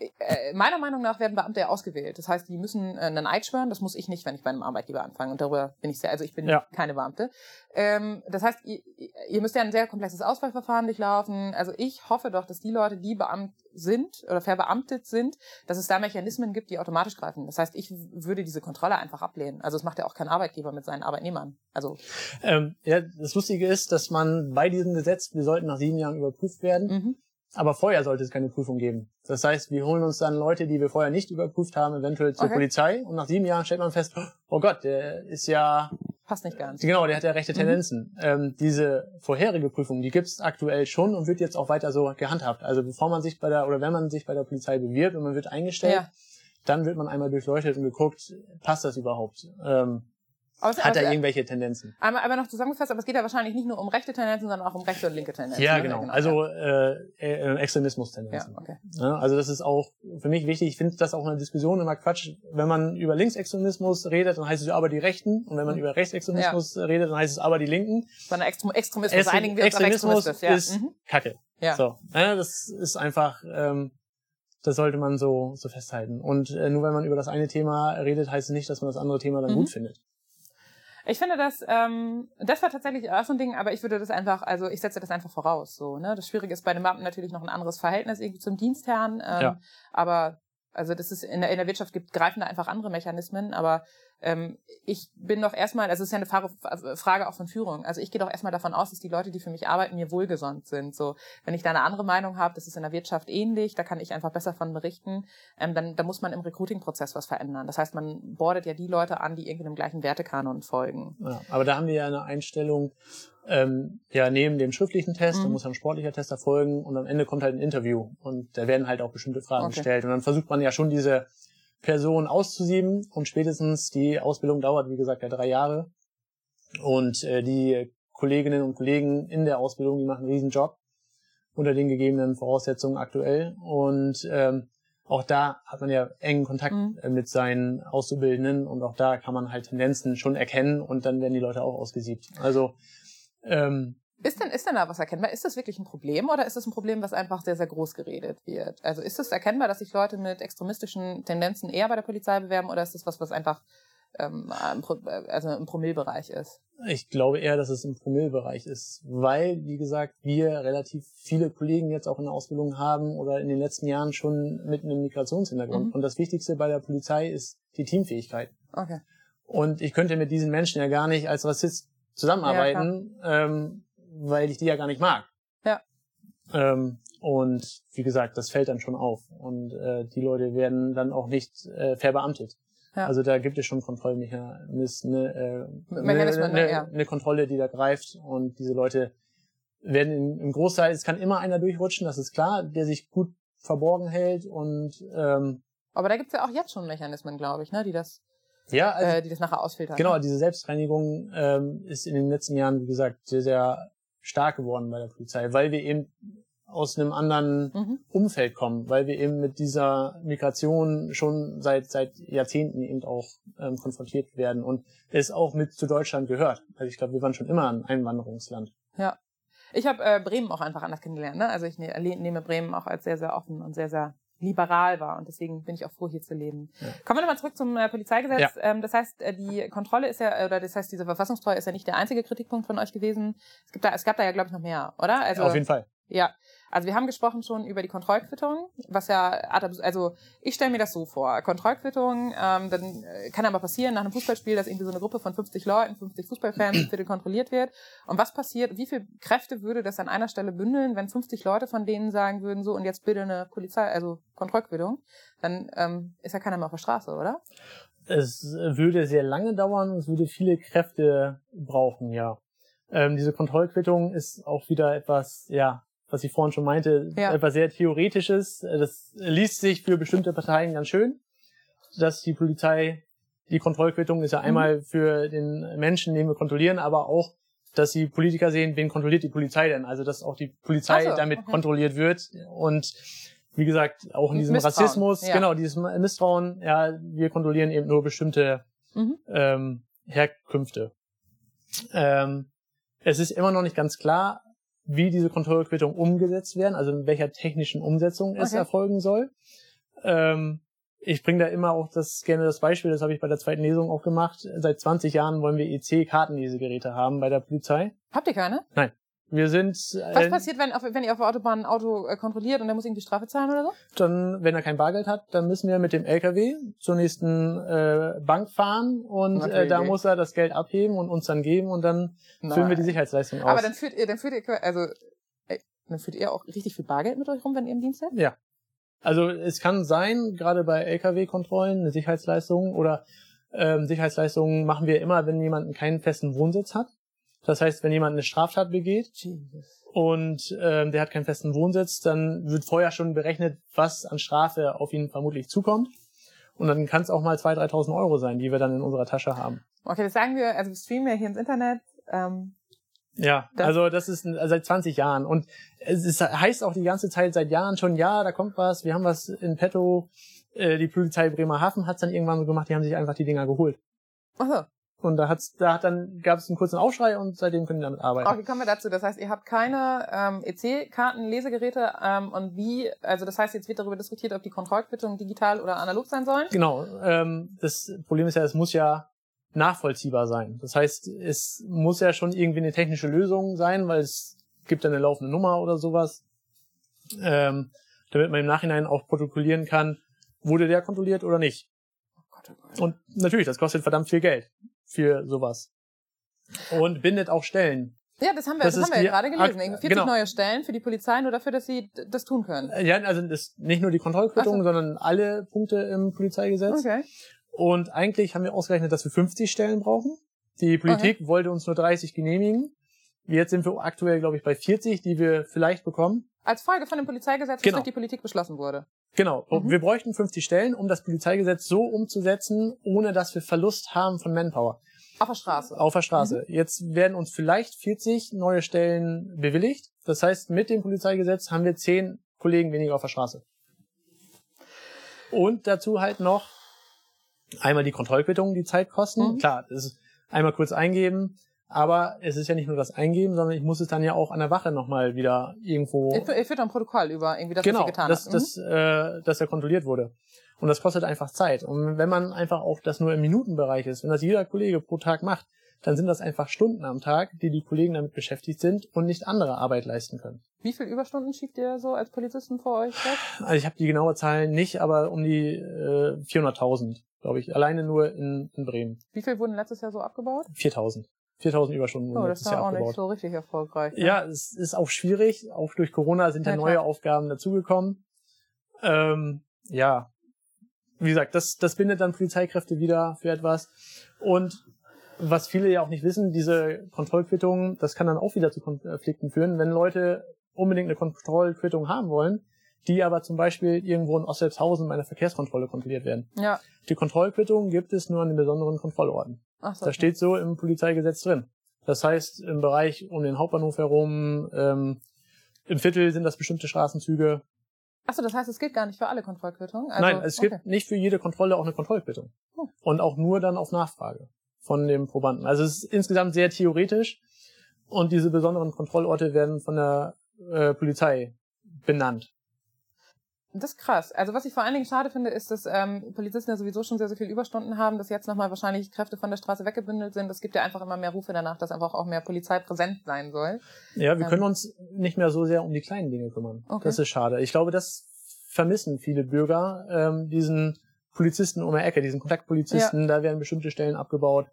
äh, meiner Meinung nach werden Beamte ja ausgewählt. Das heißt, die müssen äh, einen Eid schwören. Das muss ich nicht, wenn ich bei einem Arbeitgeber anfange. Und darüber bin ich sehr, also ich bin ja. keine Beamte. Ähm, das heißt, ihr, ihr, müsst ja ein sehr komplexes Auswahlverfahren durchlaufen. Also ich hoffe doch, dass die Leute, die Beamt sind oder verbeamtet sind, dass es da Mechanismen gibt, die automatisch greifen. Das heißt, ich würde diese Kontrolle einfach ablehnen. Also es macht ja auch kein Arbeitgeber mit seinen Arbeitnehmern. Also ähm, ja, das Lustige ist, dass man bei diesem Gesetz, wir sollten nach sieben Jahren überprüft werden. Mhm aber vorher sollte es keine Prüfung geben. Das heißt, wir holen uns dann Leute, die wir vorher nicht überprüft haben, eventuell zur okay. Polizei und nach sieben Jahren stellt man fest, oh Gott, der ist ja... Passt nicht ganz. Genau, der hat ja rechte mhm. Tendenzen. Mhm. Ähm, diese vorherige Prüfung, die gibt es aktuell schon und wird jetzt auch weiter so gehandhabt. Also bevor man sich bei der, oder wenn man sich bei der Polizei bewirbt und man wird eingestellt, ja. dann wird man einmal durchleuchtet und geguckt, passt das überhaupt? Ähm, aber, hat er irgendwelche Tendenzen. Aber, aber noch zusammengefasst, aber es geht ja wahrscheinlich nicht nur um rechte Tendenzen, sondern auch um rechte und linke Tendenzen. Ja, ne? genau. genau. Also äh, äh, Extremismus-Tendenzen. Ja, okay. Ja, also das ist auch für mich wichtig. Ich finde das auch in der Diskussion immer Quatsch. Wenn man über Linksextremismus redet, dann heißt es aber die Rechten. Und wenn man mhm. über Rechtsextremismus ja. redet, dann heißt es aber die Linken. Sondern Extrem Extremismus, einigen wir uns Extremismus auf Extremismus ist mhm. Kacke. Ja. So, ja, das ist einfach... Ähm, das sollte man so, so festhalten. Und äh, nur wenn man über das eine Thema redet, heißt es nicht, dass man das andere Thema dann mhm. gut findet. Ich finde das, ähm, das war tatsächlich auch so ein Ding, aber ich würde das einfach, also ich setze das einfach voraus. So, ne? Das Schwierige ist bei den Beamten natürlich noch ein anderes Verhältnis irgendwie zum Dienstherrn. Ähm, ja. Aber also das ist in der, in der Wirtschaft gibt, greifen da einfach andere Mechanismen, aber ähm, ich bin doch erstmal, also es ist ja eine Frage, Frage auch von Führung. Also ich gehe doch erstmal davon aus, dass die Leute, die für mich arbeiten, mir wohlgesonnen sind. So, wenn ich da eine andere Meinung habe, das ist in der Wirtschaft ähnlich, da kann ich einfach besser von berichten, ähm, dann da muss man im Recruiting-Prozess was verändern. Das heißt, man bordet ja die Leute an, die irgendwie dem gleichen Wertekanon folgen. Ja, aber da haben wir ja eine Einstellung, ähm, ja, neben dem schriftlichen Test, mhm. da muss ein sportlicher Test erfolgen und am Ende kommt halt ein Interview und da werden halt auch bestimmte Fragen okay. gestellt und dann versucht man ja schon diese Person auszusieben und spätestens die Ausbildung dauert, wie gesagt, ja drei Jahre und äh, die Kolleginnen und Kollegen in der Ausbildung, die machen einen riesen Job unter den gegebenen Voraussetzungen aktuell und ähm, auch da hat man ja engen Kontakt mhm. Äh, mit seinen Auszubildenden und auch da kann man halt Tendenzen schon erkennen und dann werden die Leute auch ausgesiebt. Also ähm, ist denn, ist denn da was erkennbar? Ist das wirklich ein Problem oder ist das ein Problem, was einfach sehr, sehr groß geredet wird? Also ist es erkennbar, dass sich Leute mit extremistischen Tendenzen eher bei der Polizei bewerben oder ist das was, was einfach ähm, also im Promillbereich ist? Ich glaube eher, dass es im Promillbereich ist, weil, wie gesagt, wir relativ viele Kollegen jetzt auch in der Ausbildung haben oder in den letzten Jahren schon mit einem Migrationshintergrund. Mhm. Und das Wichtigste bei der Polizei ist die Teamfähigkeit. Okay. Und ich könnte mit diesen Menschen ja gar nicht als Rassist zusammenarbeiten, ja, ähm, weil ich die ja gar nicht mag. Ja. Ähm, und wie gesagt, das fällt dann schon auf. Und äh, die Leute werden dann auch nicht äh, verbeamtet. Ja. Also da gibt es schon Kontrollmechanismen, äh, Mechanismen, eine, ne, ja. eine Kontrolle, die da greift. Und diese Leute werden in, im Großteil, es kann immer einer durchrutschen, das ist klar, der sich gut verborgen hält und ähm, aber da gibt's ja auch jetzt schon Mechanismen, glaube ich, ne, die das ja, also, äh, die das nachher ausfiltern. Genau, diese Selbstreinigung ähm, ist in den letzten Jahren, wie gesagt, sehr, sehr stark geworden bei der Polizei, weil wir eben aus einem anderen mhm. Umfeld kommen, weil wir eben mit dieser Migration schon seit seit Jahrzehnten eben auch ähm, konfrontiert werden und es auch mit zu Deutschland gehört. Also ich glaube, wir waren schon immer ein Einwanderungsland. Ja. Ich habe äh, Bremen auch einfach anders kennengelernt. Ne? Also ich ne, nehme Bremen auch als sehr, sehr offen und sehr, sehr liberal war. Und deswegen bin ich auch froh, hier zu leben. Ja. Kommen wir nochmal zurück zum äh, Polizeigesetz. Ja. Ähm, das heißt, äh, die Kontrolle ist ja, oder das heißt, diese Verfassungstreue ist ja nicht der einzige Kritikpunkt von euch gewesen. Es, gibt da, es gab da ja, glaube ich, noch mehr, oder? Also, Auf jeden Fall. Ja, also wir haben gesprochen schon über die Kontrollquittung, was ja, also ich stelle mir das so vor, Kontrollquittung, ähm, dann äh, kann aber passieren nach einem Fußballspiel, dass irgendwie so eine Gruppe von 50 Leuten, 50 Fußballfans Viertel kontrolliert wird. Und was passiert, wie viel Kräfte würde das an einer Stelle bündeln, wenn 50 Leute von denen sagen würden, so und jetzt bitte eine Polizei, also Kontrollquittung, dann ähm, ist ja keiner mehr auf der Straße, oder? Es würde sehr lange dauern, es würde viele Kräfte brauchen, ja. Ähm, diese Kontrollquittung ist auch wieder etwas, ja, was ich vorhin schon meinte, ja. etwas sehr Theoretisches. Das liest sich für bestimmte Parteien ganz schön, dass die Polizei, die Kontrollquittung ist ja mhm. einmal für den Menschen, den wir kontrollieren, aber auch, dass die Politiker sehen, wen kontrolliert die Polizei denn? Also, dass auch die Polizei so, damit okay. kontrolliert wird und wie gesagt, auch in diesem Misstrauen, Rassismus, ja. genau, dieses Misstrauen, ja, wir kontrollieren eben nur bestimmte mhm. ähm, Herkünfte. Ähm, es ist immer noch nicht ganz klar, wie diese Kontrollquittung umgesetzt werden, also in welcher technischen Umsetzung es okay. erfolgen soll. Ähm, ich bringe da immer auch das gerne das Beispiel, das habe ich bei der zweiten Lesung auch gemacht. Seit 20 Jahren wollen wir EC-Kartenlesegeräte haben bei der Polizei. Habt ihr keine? Nein. Wir sind. Äh, Was passiert, wenn, wenn ihr auf der Autobahn ein Auto äh, kontrolliert und der muss irgendwie Strafe zahlen oder so? Dann, wenn er kein Bargeld hat, dann müssen wir mit dem LKW zur nächsten äh, Bank fahren und äh, da muss er das Geld abheben und uns dann geben und dann Nein. füllen wir die Sicherheitsleistung aus. Aber dann führt ihr, dann führt ihr, also dann führt ihr auch richtig viel Bargeld mit euch rum, wenn ihr im Dienst seid? Ja. Also es kann sein, gerade bei LKW-Kontrollen, eine Sicherheitsleistung oder ähm, Sicherheitsleistungen machen wir immer, wenn jemand keinen festen Wohnsitz hat. Das heißt, wenn jemand eine Straftat begeht Jesus. und ähm, der hat keinen festen Wohnsitz, dann wird vorher schon berechnet, was an Strafe auf ihn vermutlich zukommt. Und dann kann es auch mal 2.000, 3.000 Euro sein, die wir dann in unserer Tasche haben. Okay, das sagen wir, also wir streamen ja hier ins Internet. Ähm, ja, das also das ist seit 20 Jahren. Und es ist, heißt auch die ganze Zeit seit Jahren schon, ja, da kommt was, wir haben was in petto. Äh, die Polizei Bremerhaven hat es dann irgendwann so gemacht, die haben sich einfach die Dinger geholt. Aha. Und da hat's, da hat dann gab es einen kurzen Aufschrei und seitdem können die damit arbeiten. Okay, kommen wir dazu. Das heißt, ihr habt keine ähm, EC-Karten, Lesegeräte ähm, und wie, also das heißt, jetzt wird darüber diskutiert, ob die Kontrollquittungen digital oder analog sein sollen? Genau. Ähm, das Problem ist ja, es muss ja nachvollziehbar sein. Das heißt, es muss ja schon irgendwie eine technische Lösung sein, weil es gibt eine laufende Nummer oder sowas, ähm, damit man im Nachhinein auch protokollieren kann, wurde der kontrolliert oder nicht. Oh Gott. Und natürlich, das kostet verdammt viel Geld für sowas. Und bindet auch Stellen. Ja, das haben wir, Das das, haben wir ja gerade gelesen. Ak- Irgendwie 40 genau. neue Stellen für die Polizei, nur dafür, dass sie das tun können. Äh, Ja, also das ist nicht nur die Kontrollquittung, so. sondern alle Punkte im Polizeigesetz. Okay. Und eigentlich haben wir ausgerechnet, dass wir 50 Stellen brauchen. Die Politik wollte uns nur 30 genehmigen. Jetzt sind wir aktuell, glaube ich, bei 40, die wir vielleicht bekommen. Als Folge von dem Polizeigesetz, das Genau. durch die Politik beschlossen wurde. Genau. Mhm. Wir bräuchten 50 Stellen, um das Polizeigesetz so umzusetzen, ohne dass wir Verlust haben von Manpower Auf der Straße. auf der Straße. Jetzt werden uns vielleicht 40 neue Stellen bewilligt. Das heißt, mit dem Polizeigesetz haben wir 10 Kollegen weniger auf der Straße. Und dazu halt noch einmal die Kontrollquittungen, die Zeit kosten. Mhm. Klar, das ist einmal kurz eingeben, aber es ist ja nicht nur das Eingeben, sondern ich muss es dann ja auch an der Wache nochmal wieder irgendwo Ich, ich führe ein Protokoll über irgendwie das, was genau, sie getan dass, hat. Mhm. dass, äh, dass er kontrolliert wurde. Und das kostet einfach Zeit. Und wenn man einfach auch das nur im Minutenbereich ist, wenn das jeder Kollege pro Tag macht, dann sind das einfach Stunden am Tag, die die Kollegen damit beschäftigt sind und nicht andere Arbeit leisten können. Wie viel Überstunden schiebt ihr so als Polizisten vor euch weg? Also ich habe die genaue Zahl nicht, aber um die äh, 400.000, glaube ich, alleine nur in, in Bremen. Wie viel wurden letztes Jahr so abgebaut? 4.000. 4.000 Überstunden Oh, das war Jahr auch nicht abgebaut. so richtig erfolgreich. ne? Ja, es ist auch schwierig. Auch durch Corona sind ja, Ja, neue klar. Aufgaben dazugekommen. Ähm, ja, wie gesagt, das, das bindet dann Polizeikräfte wieder für etwas. Und was viele ja auch nicht wissen, diese Kontrollquittungen, das kann dann auch wieder zu Konflikten führen, wenn Leute unbedingt eine Kontrollquittung haben wollen, die aber zum Beispiel irgendwo in Osselbshausen bei einer Verkehrskontrolle kontrolliert werden. Ja. Die Kontrollquittung gibt es nur an den besonderen Kontrollorten. Ach so. Das steht so im Polizeigesetz drin. Das heißt, im Bereich um den Hauptbahnhof herum, ähm, im Viertel sind das bestimmte Straßenzüge. Achso, das heißt, es gilt gar nicht für alle Kontrollquittungen? Also, Nein, es okay. gibt nicht für jede Kontrolle auch eine Kontrollquittung. Hm. Und auch nur dann auf Nachfrage von dem Probanden. Also es ist insgesamt sehr theoretisch und diese besonderen Kontrollorte werden von der äh, Polizei benannt. Das ist krass. Also was ich vor allen Dingen schade finde, ist, dass ähm, Polizisten ja sowieso schon sehr, sehr viel Überstunden haben, dass jetzt nochmal wahrscheinlich Kräfte von der Straße weggebündelt sind. Es gibt ja einfach immer mehr Rufe danach, dass einfach auch mehr Polizei präsent sein soll. Ja, wir Ähm. können uns nicht mehr so sehr um die kleinen Dinge kümmern. Okay. Das ist schade. Ich glaube, das vermissen viele Bürger, ähm, diesen Polizisten um die Ecke, diesen Kontaktpolizisten, da werden bestimmte Stellen abgebaut.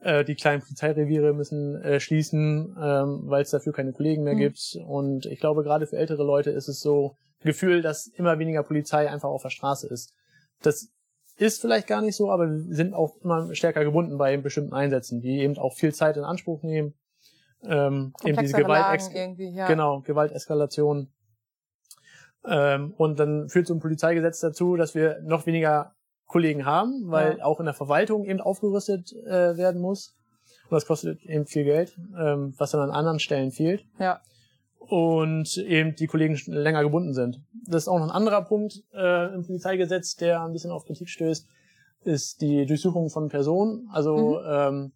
Äh, die kleinen Polizeireviere müssen äh, schließen, ähm, weil es dafür keine Kollegen mehr Mhm. gibt. Und ich glaube, gerade für ältere Leute ist es so Gefühl, dass immer weniger Polizei einfach auf der Straße ist. Das ist vielleicht gar nicht so, aber wir sind auch immer stärker gebunden bei bestimmten Einsätzen, die eben auch viel Zeit in Anspruch nehmen. Ähm, eben diese Gewalt ja. Genau, Gewalteskalation. Ähm, und dann führt so ein Polizeigesetz dazu, dass wir noch weniger Kollegen haben, weil Ja. auch in der Verwaltung eben aufgerüstet äh, werden muss. Und das kostet eben viel Geld, ähm, was dann an anderen Stellen fehlt. Ja. Und eben die Kollegen länger gebunden sind. Das ist auch noch ein anderer Punkt äh, im Polizeigesetz, der ein bisschen auf Kritik stößt, ist die Durchsuchung von Personen. Also Mhm. ähm,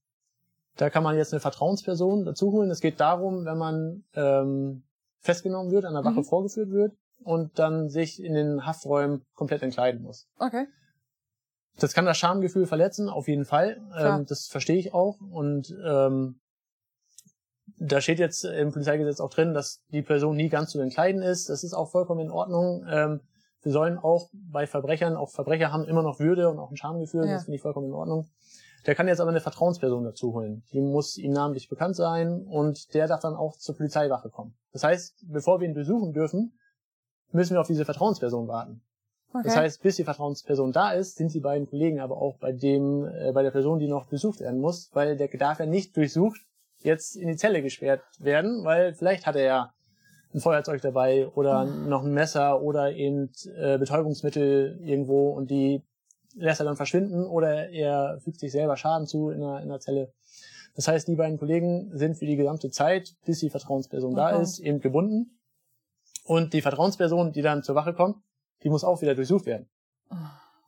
da kann man jetzt eine Vertrauensperson dazu holen. Es geht darum, wenn man ähm, festgenommen wird, an der Wache Mhm. vorgeführt wird und dann sich in den Hafträumen komplett entkleiden muss. Okay. Das kann das Schamgefühl verletzen, auf jeden Fall. Ähm, das verstehe ich auch. Und ähm, da steht jetzt im Polizeigesetz auch drin, dass die Person nie ganz zu entkleiden ist. Das ist auch vollkommen in Ordnung. Ähm, wir sollen auch bei Verbrechern, auch Verbrecher haben immer noch Würde und auch ein Schamgefühl. Ja. Das finde ich vollkommen in Ordnung. Der kann jetzt aber eine Vertrauensperson dazu holen. Die muss ihm namentlich bekannt sein und der darf dann auch zur Polizeiwache kommen. Das heißt, bevor wir ihn besuchen dürfen, müssen wir auf diese Vertrauensperson warten. okay. Das heißt, bis die Vertrauensperson da ist, sind die beiden Kollegen aber auch bei dem, äh, bei der Person, die noch besucht werden muss, weil der darf ja nicht durchsucht jetzt in die Zelle gesperrt werden, weil vielleicht hat er ja ein Feuerzeug dabei oder noch ein Messer oder eben äh, Betäubungsmittel irgendwo und die lässt er dann verschwinden oder er fügt sich selber Schaden zu in der, in der Zelle. Das heißt, die beiden Kollegen sind für die gesamte Zeit, bis die Vertrauensperson da Okay. ist, eben gebunden. Und die Vertrauensperson, die dann zur Wache kommt, die muss auch wieder durchsucht werden.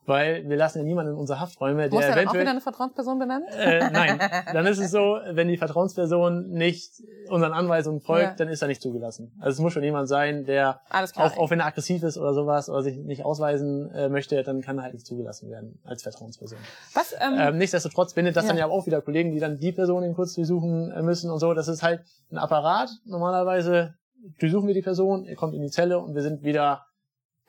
Weil wir lassen ja niemanden in unsere Hafträume, der Muss er dann auch wieder eine Vertrauensperson benennen? äh, nein, dann ist es so, wenn die Vertrauensperson nicht unseren Anweisungen folgt, Ja. dann ist er nicht zugelassen. Also es muss schon jemand sein, der auch, auch wenn er aggressiv ist oder sowas oder sich nicht ausweisen äh, möchte, dann kann er halt nicht zugelassen werden als Vertrauensperson. Was, ähm, Ähm, nichtsdestotrotz bindet das Ja. dann ja auch wieder Kollegen, die dann die Person in kurz durchsuchen äh, müssen und so. Das ist halt ein Apparat. Normalerweise durchsuchen wir die Person, ihr kommt in die Zelle und wir sind wieder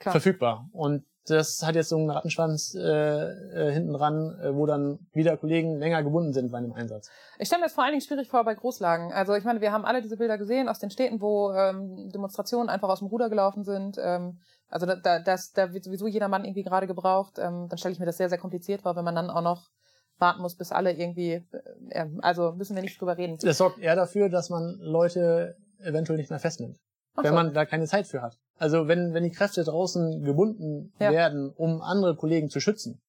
klar. verfügbar. Und das hat jetzt so einen Rattenschwanz äh, äh, hinten dran, äh, wo dann wieder Kollegen länger gebunden sind bei einem Einsatz. Ich stelle mir das vor allen Dingen schwierig vor bei Großlagen. Also ich meine, wir haben alle diese Bilder gesehen aus den Städten, wo ähm, Demonstrationen einfach aus dem Ruder gelaufen sind. Ähm, also da, da, das, da wird sowieso jeder Mann irgendwie gerade gebraucht. Ähm, dann stelle ich mir das sehr, sehr kompliziert vor, wenn man dann auch noch warten muss, bis alle irgendwie, äh, also müssen wir nicht drüber reden. Das sorgt eher dafür, dass man Leute eventuell nicht mehr festnimmt, Ach wenn so. man da keine Zeit für hat. Also wenn, wenn die Kräfte draußen gebunden Ja. werden, um andere Kollegen zu schützen,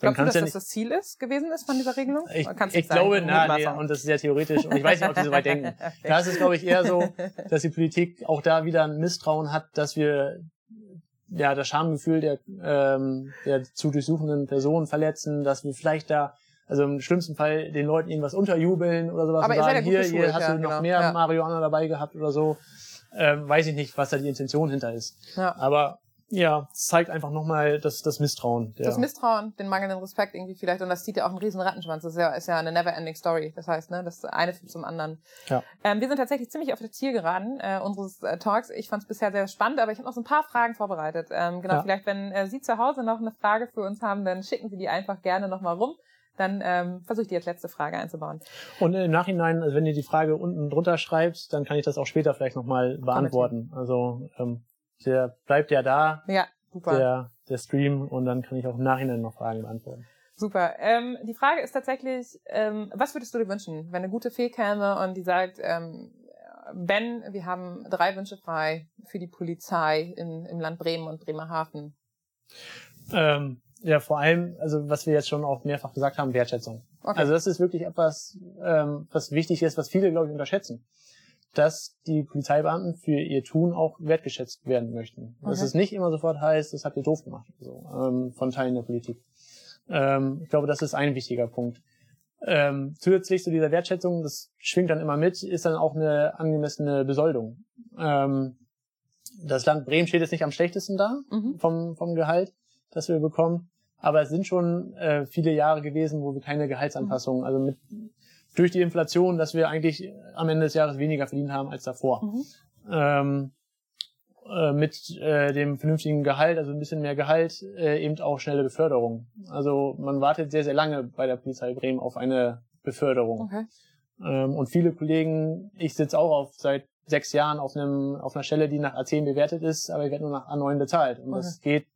Glaubst du, dass ja das das Ziel ist, gewesen ist von dieser Regelung? Ich, ich sagen? glaube, na, nee, und das ist sehr theoretisch und ich weiß nicht, ob die so weit denken. Da ist es, glaube ich, eher so, dass die Politik auch da wieder ein Misstrauen hat, dass wir ja das Schamgefühl der, ähm, der zu durchsuchenden Personen verletzen, dass wir vielleicht da, also im schlimmsten Fall den Leuten irgendwas unterjubeln oder sowas Aber und ihr seid sagen, ja hier, hier hast ja, du noch genau, mehr ja. Marihuana dabei gehabt oder so. Ähm, weiß ich nicht, was da die Intention hinter ist. Ja. Aber ja, es zeigt einfach nochmal das, das Misstrauen. Der, Das Misstrauen, den mangelnden Respekt irgendwie vielleicht. Und das zieht ja auch einen riesen Rattenschwanz. Das ist ja, ist ja eine never-ending Story. Das heißt, ne, das eine führt zum anderen. Ja. Ähm, wir sind tatsächlich ziemlich auf der Zielgeraden äh, unseres äh, Talks. Ich fand es bisher sehr spannend, aber ich habe noch so ein paar Fragen vorbereitet. Ähm, genau, Ja. vielleicht, wenn äh, Sie zu Hause noch eine Frage für uns haben, dann schicken Sie die einfach gerne nochmal rum. Dann ähm, versuche ich die als letzte Frage einzubauen. Und im Nachhinein, also wenn ihr die Frage unten drunter schreibt, dann kann ich das auch später vielleicht nochmal beantworten. Also ähm, der bleibt ja da, Ja, super. der, der Stream, und dann kann ich auch im Nachhinein noch Fragen beantworten. Super. Ähm, die Frage ist tatsächlich, ähm, was würdest du dir wünschen, wenn eine gute Fee käme und die sagt, ähm, Ben, wir haben drei Wünsche frei für die Polizei in, im Land Bremen und Bremerhaven. Ähm, ja, vor allem, also was wir jetzt schon auch mehrfach gesagt haben, Wertschätzung. Okay. Also das ist wirklich etwas, ähm, was wichtig ist, was viele, glaube ich, unterschätzen. Dass die Polizeibeamten für ihr Tun auch wertgeschätzt werden möchten. Dass Okay. es nicht immer sofort heißt, das habt ihr doof gemacht, so, ähm, von Teilen der Politik. Ähm, ich glaube, das ist ein wichtiger Punkt. Ähm, zusätzlich zu dieser Wertschätzung, das schwingt dann immer mit, ist dann auch eine angemessene Besoldung. Ähm, das Land Bremen steht jetzt nicht am schlechtesten da Mhm. vom, vom Gehalt, das wir bekommen. Aber es sind schon äh, viele Jahre gewesen, wo wir keine Gehaltsanpassungen, also mit durch die Inflation, dass wir eigentlich am Ende des Jahres weniger verdient haben als davor. Mhm. Ähm, äh, mit äh, dem vernünftigen Gehalt, also ein bisschen mehr Gehalt, äh, eben auch schnelle Beförderung. Also man wartet sehr, sehr lange bei der Polizei Bremen auf eine Beförderung. Okay. Ähm, und viele Kollegen, ich sitze auch auf seit sechs Jahren auf einem auf einer Stelle, die nach A10 bewertet ist, aber ich werde nur nach A9 bezahlt. Und das geht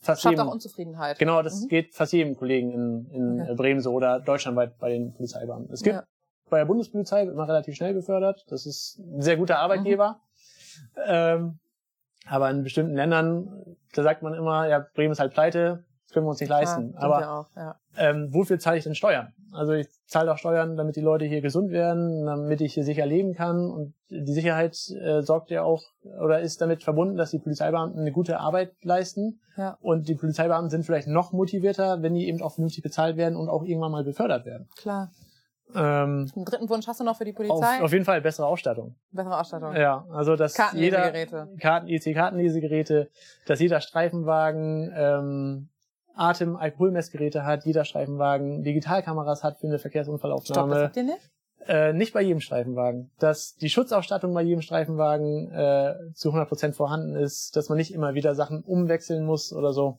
fast Schafft jedem. auch Unzufriedenheit. Genau, das Mhm. geht fast jedem Kollegen in, in Okay. äh, Bremen so oder deutschlandweit bei den Polizeibeamten. Es gibt Ja. bei der Bundespolizei wird man relativ schnell befördert. Das ist ein sehr guter Arbeitgeber. Mhm. Ähm, aber in bestimmten Ländern, da sagt man immer, ja, Bremen ist halt pleite, das können wir uns nicht leisten. Ah, aber auch, ja. ähm, wofür zahle ich denn Steuern? Also ich zahle auch Steuern, damit die Leute hier gesund werden, damit ich hier sicher leben kann. Und die Sicherheit äh, sorgt ja auch oder ist damit verbunden, dass die Polizeibeamten eine gute Arbeit leisten. Ja. Und die Polizeibeamten sind vielleicht noch motivierter, wenn die eben auch vernünftig bezahlt werden und auch irgendwann mal befördert werden. Klar. Ähm, Einen dritten Wunsch hast du noch für die auf, Polizei? auf jeden Fall bessere Ausstattung. Bessere Ausstattung. Ja, also dass jeder Kartenlesegeräte. Karten, EC-Kartenlesegeräte, dass jeder Streifenwagen ähm, Atem-Alkoholmessgeräte hat, jeder Streifenwagen Digitalkameras hat für eine Stopp, das Verkehrsunfallaufnahme. habt ihr nicht? Äh, nicht bei jedem Streifenwagen. Dass die Schutzausstattung bei jedem Streifenwagen äh, zu 100% vorhanden ist, dass man nicht immer wieder Sachen umwechseln muss oder so.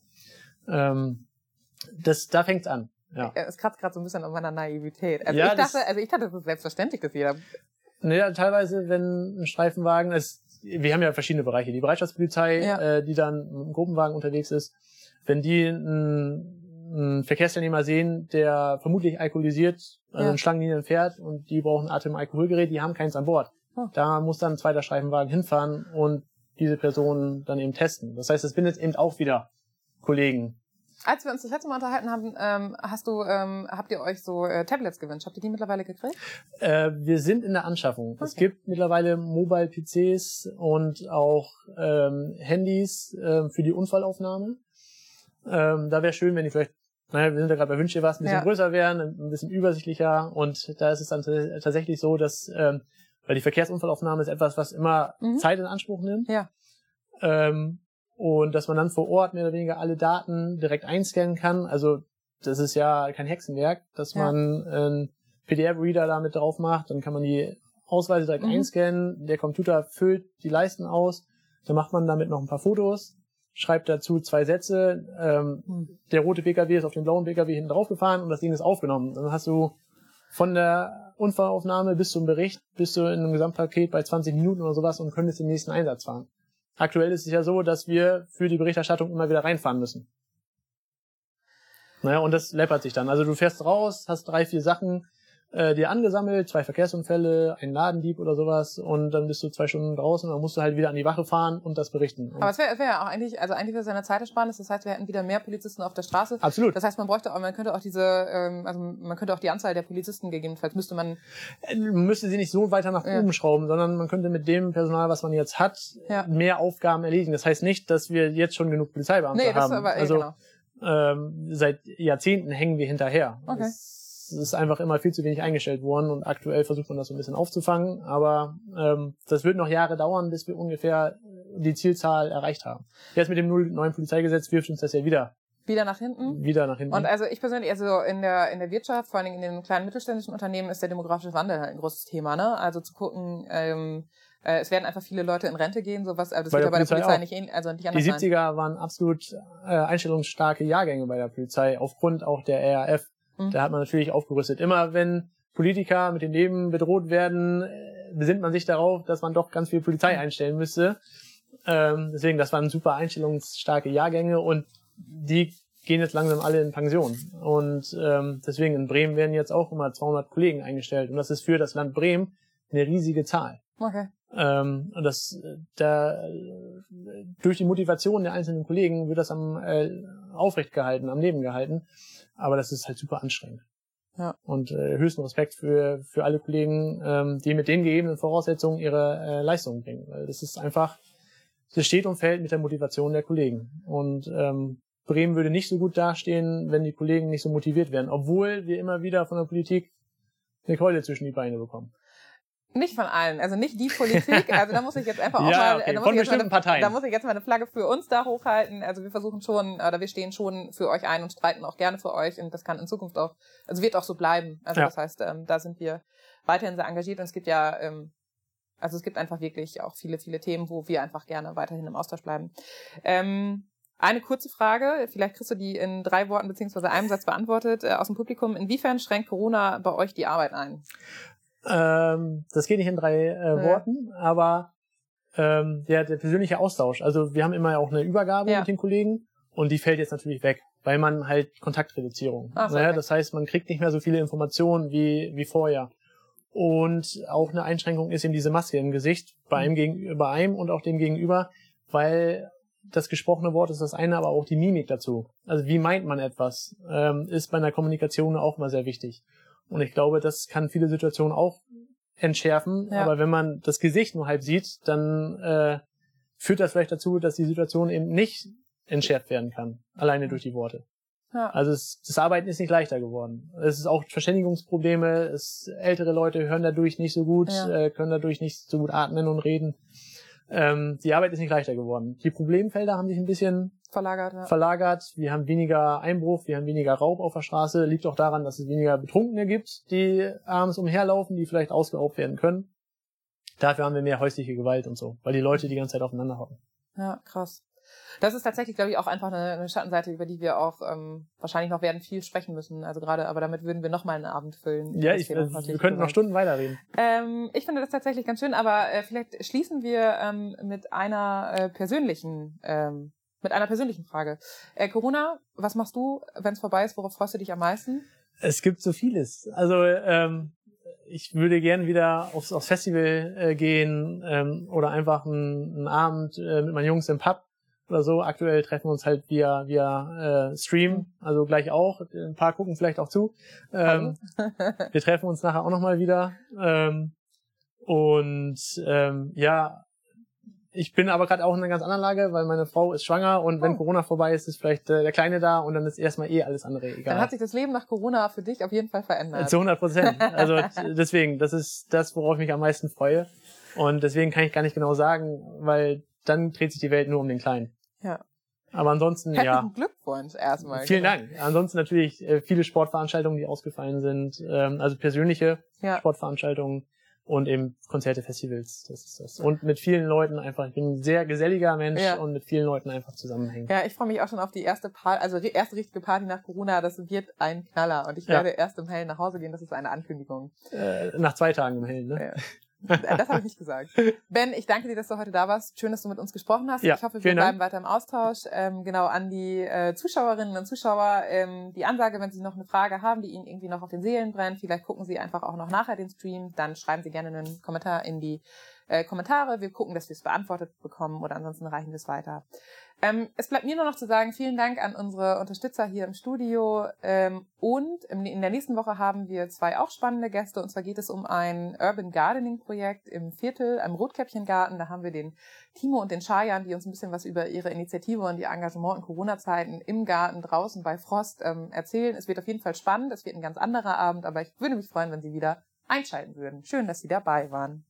Ähm, das, da fängt's an. Ja. Es kratzt gerade so ein bisschen an meiner Naivität. Also Ja, ich dachte, also ich dachte, das ist selbstverständlich, dass jeder. Naja, teilweise, wenn ein Streifenwagen ist, wir haben ja verschiedene Bereiche. Die Bereitschaftspolizei, Ja. äh, die dann mit einem Gruppenwagen unterwegs ist, wenn die einen, einen Verkehrsteilnehmer sehen, der vermutlich alkoholisiert, also Ja. in Schlangenlinien fährt und die brauchen ein Atem-Alkoholgerät, die haben keins an Bord. Oh. Da muss dann ein zweiter Streifenwagen hinfahren und diese Personen dann eben testen. Das heißt, es bindet eben auch wieder Kollegen. Als wir uns das letzte Mal unterhalten haben, ähm, hast du, ähm, habt ihr euch so äh, Tablets gewünscht? Habt ihr die mittlerweile gekriegt? Äh, wir sind in der Anschaffung. Es Okay. gibt mittlerweile Mobile-PCs und auch ähm, Handys ähm, für die Unfallaufnahme. Ähm, da wäre schön, wenn die vielleicht, naja, wir sind ja gerade bei Wünsche was, ein bisschen Ja. größer wären, ein bisschen übersichtlicher. Und da ist es dann tatsächlich so, dass, ähm, weil die Verkehrsunfallaufnahme ist etwas, was immer Mhm. Zeit in Anspruch nimmt. Ja. Ähm, und dass man dann vor Ort mehr oder weniger alle Daten direkt einscannen kann. Also das ist ja kein Hexenwerk, dass Ja. man einen PDF-Reader damit drauf macht, dann kann man die Ausweise direkt Mhm. einscannen, der Computer füllt die Leisten aus, dann macht man damit noch ein paar Fotos schreibt dazu zwei Sätze. Ähm, Hm. der rote PKW ist auf den blauen PKW hinten drauf gefahren und das Ding ist aufgenommen. Dann hast du von der Unfallaufnahme bis zum Bericht bist du in einem Gesamtpaket bei 20 Minuten oder sowas und könntest den nächsten Einsatz fahren. Aktuell ist es ja so, dass wir für die Berichterstattung immer wieder reinfahren müssen. Naja, und das läppert sich dann. Also du fährst raus, hast drei, vier Sachen äh, dir angesammelt, zwei Verkehrsunfälle, ein Ladendieb oder sowas und dann bist du zwei Stunden draußen und dann musst du halt wieder an die Wache fahren und das berichten. Und Aber es wäre wär ja auch eigentlich, also eigentlich wäre es ja eine Zeitersparnis, das heißt, wir hätten wieder mehr Polizisten auf der Straße. absolut. Das heißt, man bräuchte auch, man könnte auch diese, ähm, also man könnte auch die Anzahl der Polizisten gegebenenfalls müsste man, Man müsste sie nicht so weiter nach Ja. oben schrauben, sondern man könnte mit dem Personal, was man jetzt hat, Ja. mehr Aufgaben erledigen. Das heißt nicht, dass wir jetzt schon genug Polizeibeamte nee, das haben. ist aber, also genau. ähm, seit Jahrzehnten hängen wir hinterher. Okay. Es ist einfach immer viel zu wenig eingestellt worden und aktuell versucht man das so ein bisschen aufzufangen, aber ähm, das wird noch Jahre dauern, bis wir ungefähr die Zielzahl erreicht haben. Jetzt mit dem neuen Polizeigesetz wirft uns das ja wieder Wieder nach hinten. wieder nach hinten. Und also ich persönlich, also in der, in der Wirtschaft, vor allen Dingen in den kleinen mittelständischen Unternehmen, ist der demografische Wandel halt ein großes Thema, ne? Also zu gucken, ähm, äh, es werden einfach viele Leute in Rente gehen, sowas, also das Bei wird ja bei der Polizei auch. nicht, ähn- also nicht die anders sein. 70er waren absolut äh, einstellungsstarke Jahrgänge bei der Polizei, aufgrund auch der RAF. Mhm. Da hat man natürlich aufgerüstet. Immer wenn Politiker mit dem Leben bedroht werden, äh, besinnt man sich darauf, dass man doch ganz viel Polizei Mhm. einstellen müsste. Ähm, deswegen, das waren super einstellungsstarke Jahrgänge und die gehen jetzt langsam alle in Pension. Und ähm, deswegen in Bremen werden jetzt auch immer 200 Kollegen eingestellt. Und das ist für das Land Bremen eine riesige Zahl. Okay. Ähm, und das, da, durch die Motivation der einzelnen Kollegen wird das am äh, aufrecht gehalten, am Leben gehalten. Aber das ist halt super anstrengend. Ja. Und äh, höchsten Respekt für, für alle Kollegen, ähm, die mit den gegebenen Voraussetzungen ihre äh, Leistungen bringen. Weil das ist einfach, das steht und fällt mit der Motivation der Kollegen. Und ähm, Bremen würde nicht so gut dastehen, wenn die Kollegen nicht so motiviert wären, obwohl wir immer wieder von der Politik eine Keule zwischen die Beine bekommen. Nicht von allen, also nicht die Politik. Also da muss ich jetzt einfach auch Ja, mal, okay, da, muss von ich jetzt mal bestimmten eine, Parteien. da muss ich jetzt mal eine Flagge für uns da hochhalten. Also wir versuchen schon, oder wir stehen schon für euch ein und streiten auch gerne für euch und das kann in Zukunft auch, also wird auch so bleiben. Also Ja. das heißt, ähm, da sind wir weiterhin sehr engagiert und es gibt ja, ähm, also es gibt einfach wirklich auch viele, viele Themen, wo wir einfach gerne weiterhin im Austausch bleiben. Ähm, eine kurze Frage, vielleicht kriegst du die in drei Worten beziehungsweise einem Satz beantwortet äh, aus dem Publikum. Inwiefern schränkt Corona bei euch die Arbeit ein? Ähm, das geht nicht in drei äh, Ja. Worten, aber ähm, der, der persönliche Austausch. Also wir haben immer auch eine Übergabe Ja. mit den Kollegen und die fällt jetzt natürlich weg, weil man halt Kontaktreduzierung. Ach naja, okay. Das heißt, man kriegt nicht mehr so viele Informationen wie, wie vorher. Und auch eine Einschränkung ist eben diese Maske im Gesicht bei einem gegenüber einem und auch dem gegenüber, weil das gesprochene Wort ist das eine, aber auch die Mimik dazu. Also wie meint man etwas, ähm, ist bei einer Kommunikation auch mal sehr wichtig. Und ich glaube, das kann viele Situationen auch entschärfen. Ja. Aber wenn man das Gesicht nur halb sieht, dann äh, führt das vielleicht dazu, dass die Situation eben nicht entschärft werden kann, alleine durch die Worte. Ja. Also es, das Arbeiten ist nicht leichter geworden. Es ist auch Verständigungsprobleme. Es, ältere Leute hören dadurch nicht so gut, Ja. äh, können dadurch nicht so gut atmen und reden. Ähm, die Arbeit ist nicht leichter geworden. Die Problemfelder haben sich ein bisschen Verlagert, ja. verlagert. Wir haben weniger Einbruch, wir haben weniger Raub auf der Straße. Liegt auch daran, dass es weniger Betrunkene gibt, die abends umherlaufen, die vielleicht ausgeraubt werden können. Dafür haben wir mehr häusliche Gewalt und so, weil die Leute die ganze Zeit aufeinander hocken. Ja, krass. Das ist tatsächlich, glaube ich, auch einfach eine, eine Schattenseite, über die wir auch ähm, wahrscheinlich noch werden viel sprechen müssen. Also gerade, aber damit würden wir noch mal einen Abend füllen. Ja, ich, Thema äh, wir könnten noch. Stunden weiterreden. Ähm, ich finde das tatsächlich ganz schön, aber äh, vielleicht schließen wir ähm, mit einer äh, persönlichen, ähm, mit einer persönlichen Frage. Äh, Corona, was machst du, wenn es vorbei ist? Worauf freust du dich am meisten? Es gibt so vieles. Also ähm, ich würde gern wieder aufs, aufs Festival äh, gehen ähm, oder einfach einen, einen Abend äh, mit meinen Jungs im Pub oder so. Aktuell treffen wir uns halt via via äh, Stream, also gleich auch. Ein paar gucken vielleicht auch zu. Ähm, wir treffen uns nachher auch nochmal wieder. Ähm, und ähm, ja, ich bin aber gerade auch in einer ganz anderen Lage, weil meine Frau ist schwanger und wenn Oh. Corona vorbei ist, ist vielleicht äh, der Kleine da und dann ist erstmal eh alles andere egal. Dann hat sich das Leben nach Corona für dich auf jeden Fall verändert. Zu 100 Prozent. Also deswegen, das ist das, worauf ich mich am meisten freue. Und deswegen kann ich gar nicht genau sagen, weil dann dreht sich die Welt nur um den Kleinen. Ja. Aber ansonsten, Herzlichen ja, Glückwunsch erstmal. vielen Dank. Ansonsten natürlich äh, viele Sportveranstaltungen, die ausgefallen sind, ähm, also persönliche Ja. Sportveranstaltungen. und eben Konzerte, Festivals, das ist das. Und mit vielen Leuten einfach, ich bin ein sehr geselliger Mensch Ja. und mit vielen Leuten einfach zusammenhängen. Ja, ich freue mich auch schon auf die erste Party, also ri- erste richtige Party nach Corona. Das wird ein Knaller. Und ich Ja. werde erst im Hellen nach Hause gehen. Das ist eine Ankündigung. Äh, nach zwei Tagen im Hellen, ne? Ja. Äh, Das habe ich nicht gesagt. Ben, ich danke dir, dass du heute da warst. Schön, dass du mit uns gesprochen hast. Ja, ich hoffe, wir bleiben Dank. weiter im Austausch. Ähm, genau an die äh, Zuschauerinnen und Zuschauer ähm, die Ansage, wenn Sie noch eine Frage haben, die Ihnen irgendwie noch auf den Seelen brennt, vielleicht gucken Sie einfach auch noch nachher den Stream, dann schreiben Sie gerne einen Kommentar in die äh, Kommentare. Wir gucken, dass wir es beantwortet bekommen oder ansonsten reichen wir es weiter. Ähm, es bleibt mir nur noch zu sagen, vielen Dank an unsere Unterstützer hier im Studio. Ähm, und im, in der nächsten Woche haben wir zwei auch spannende Gäste. Und zwar geht es um ein Urban Gardening Projekt im Viertel, am Rotkäppchengarten. Da haben wir den Timo und den Shayan, die uns ein bisschen was über ihre Initiative und ihr Engagement in Corona-Zeiten im Garten draußen bei Frost ähm, erzählen. Es wird auf jeden Fall spannend. Es wird ein ganz anderer Abend, aber ich würde mich freuen, wenn Sie wieder einschalten würden. Schön, dass Sie dabei waren.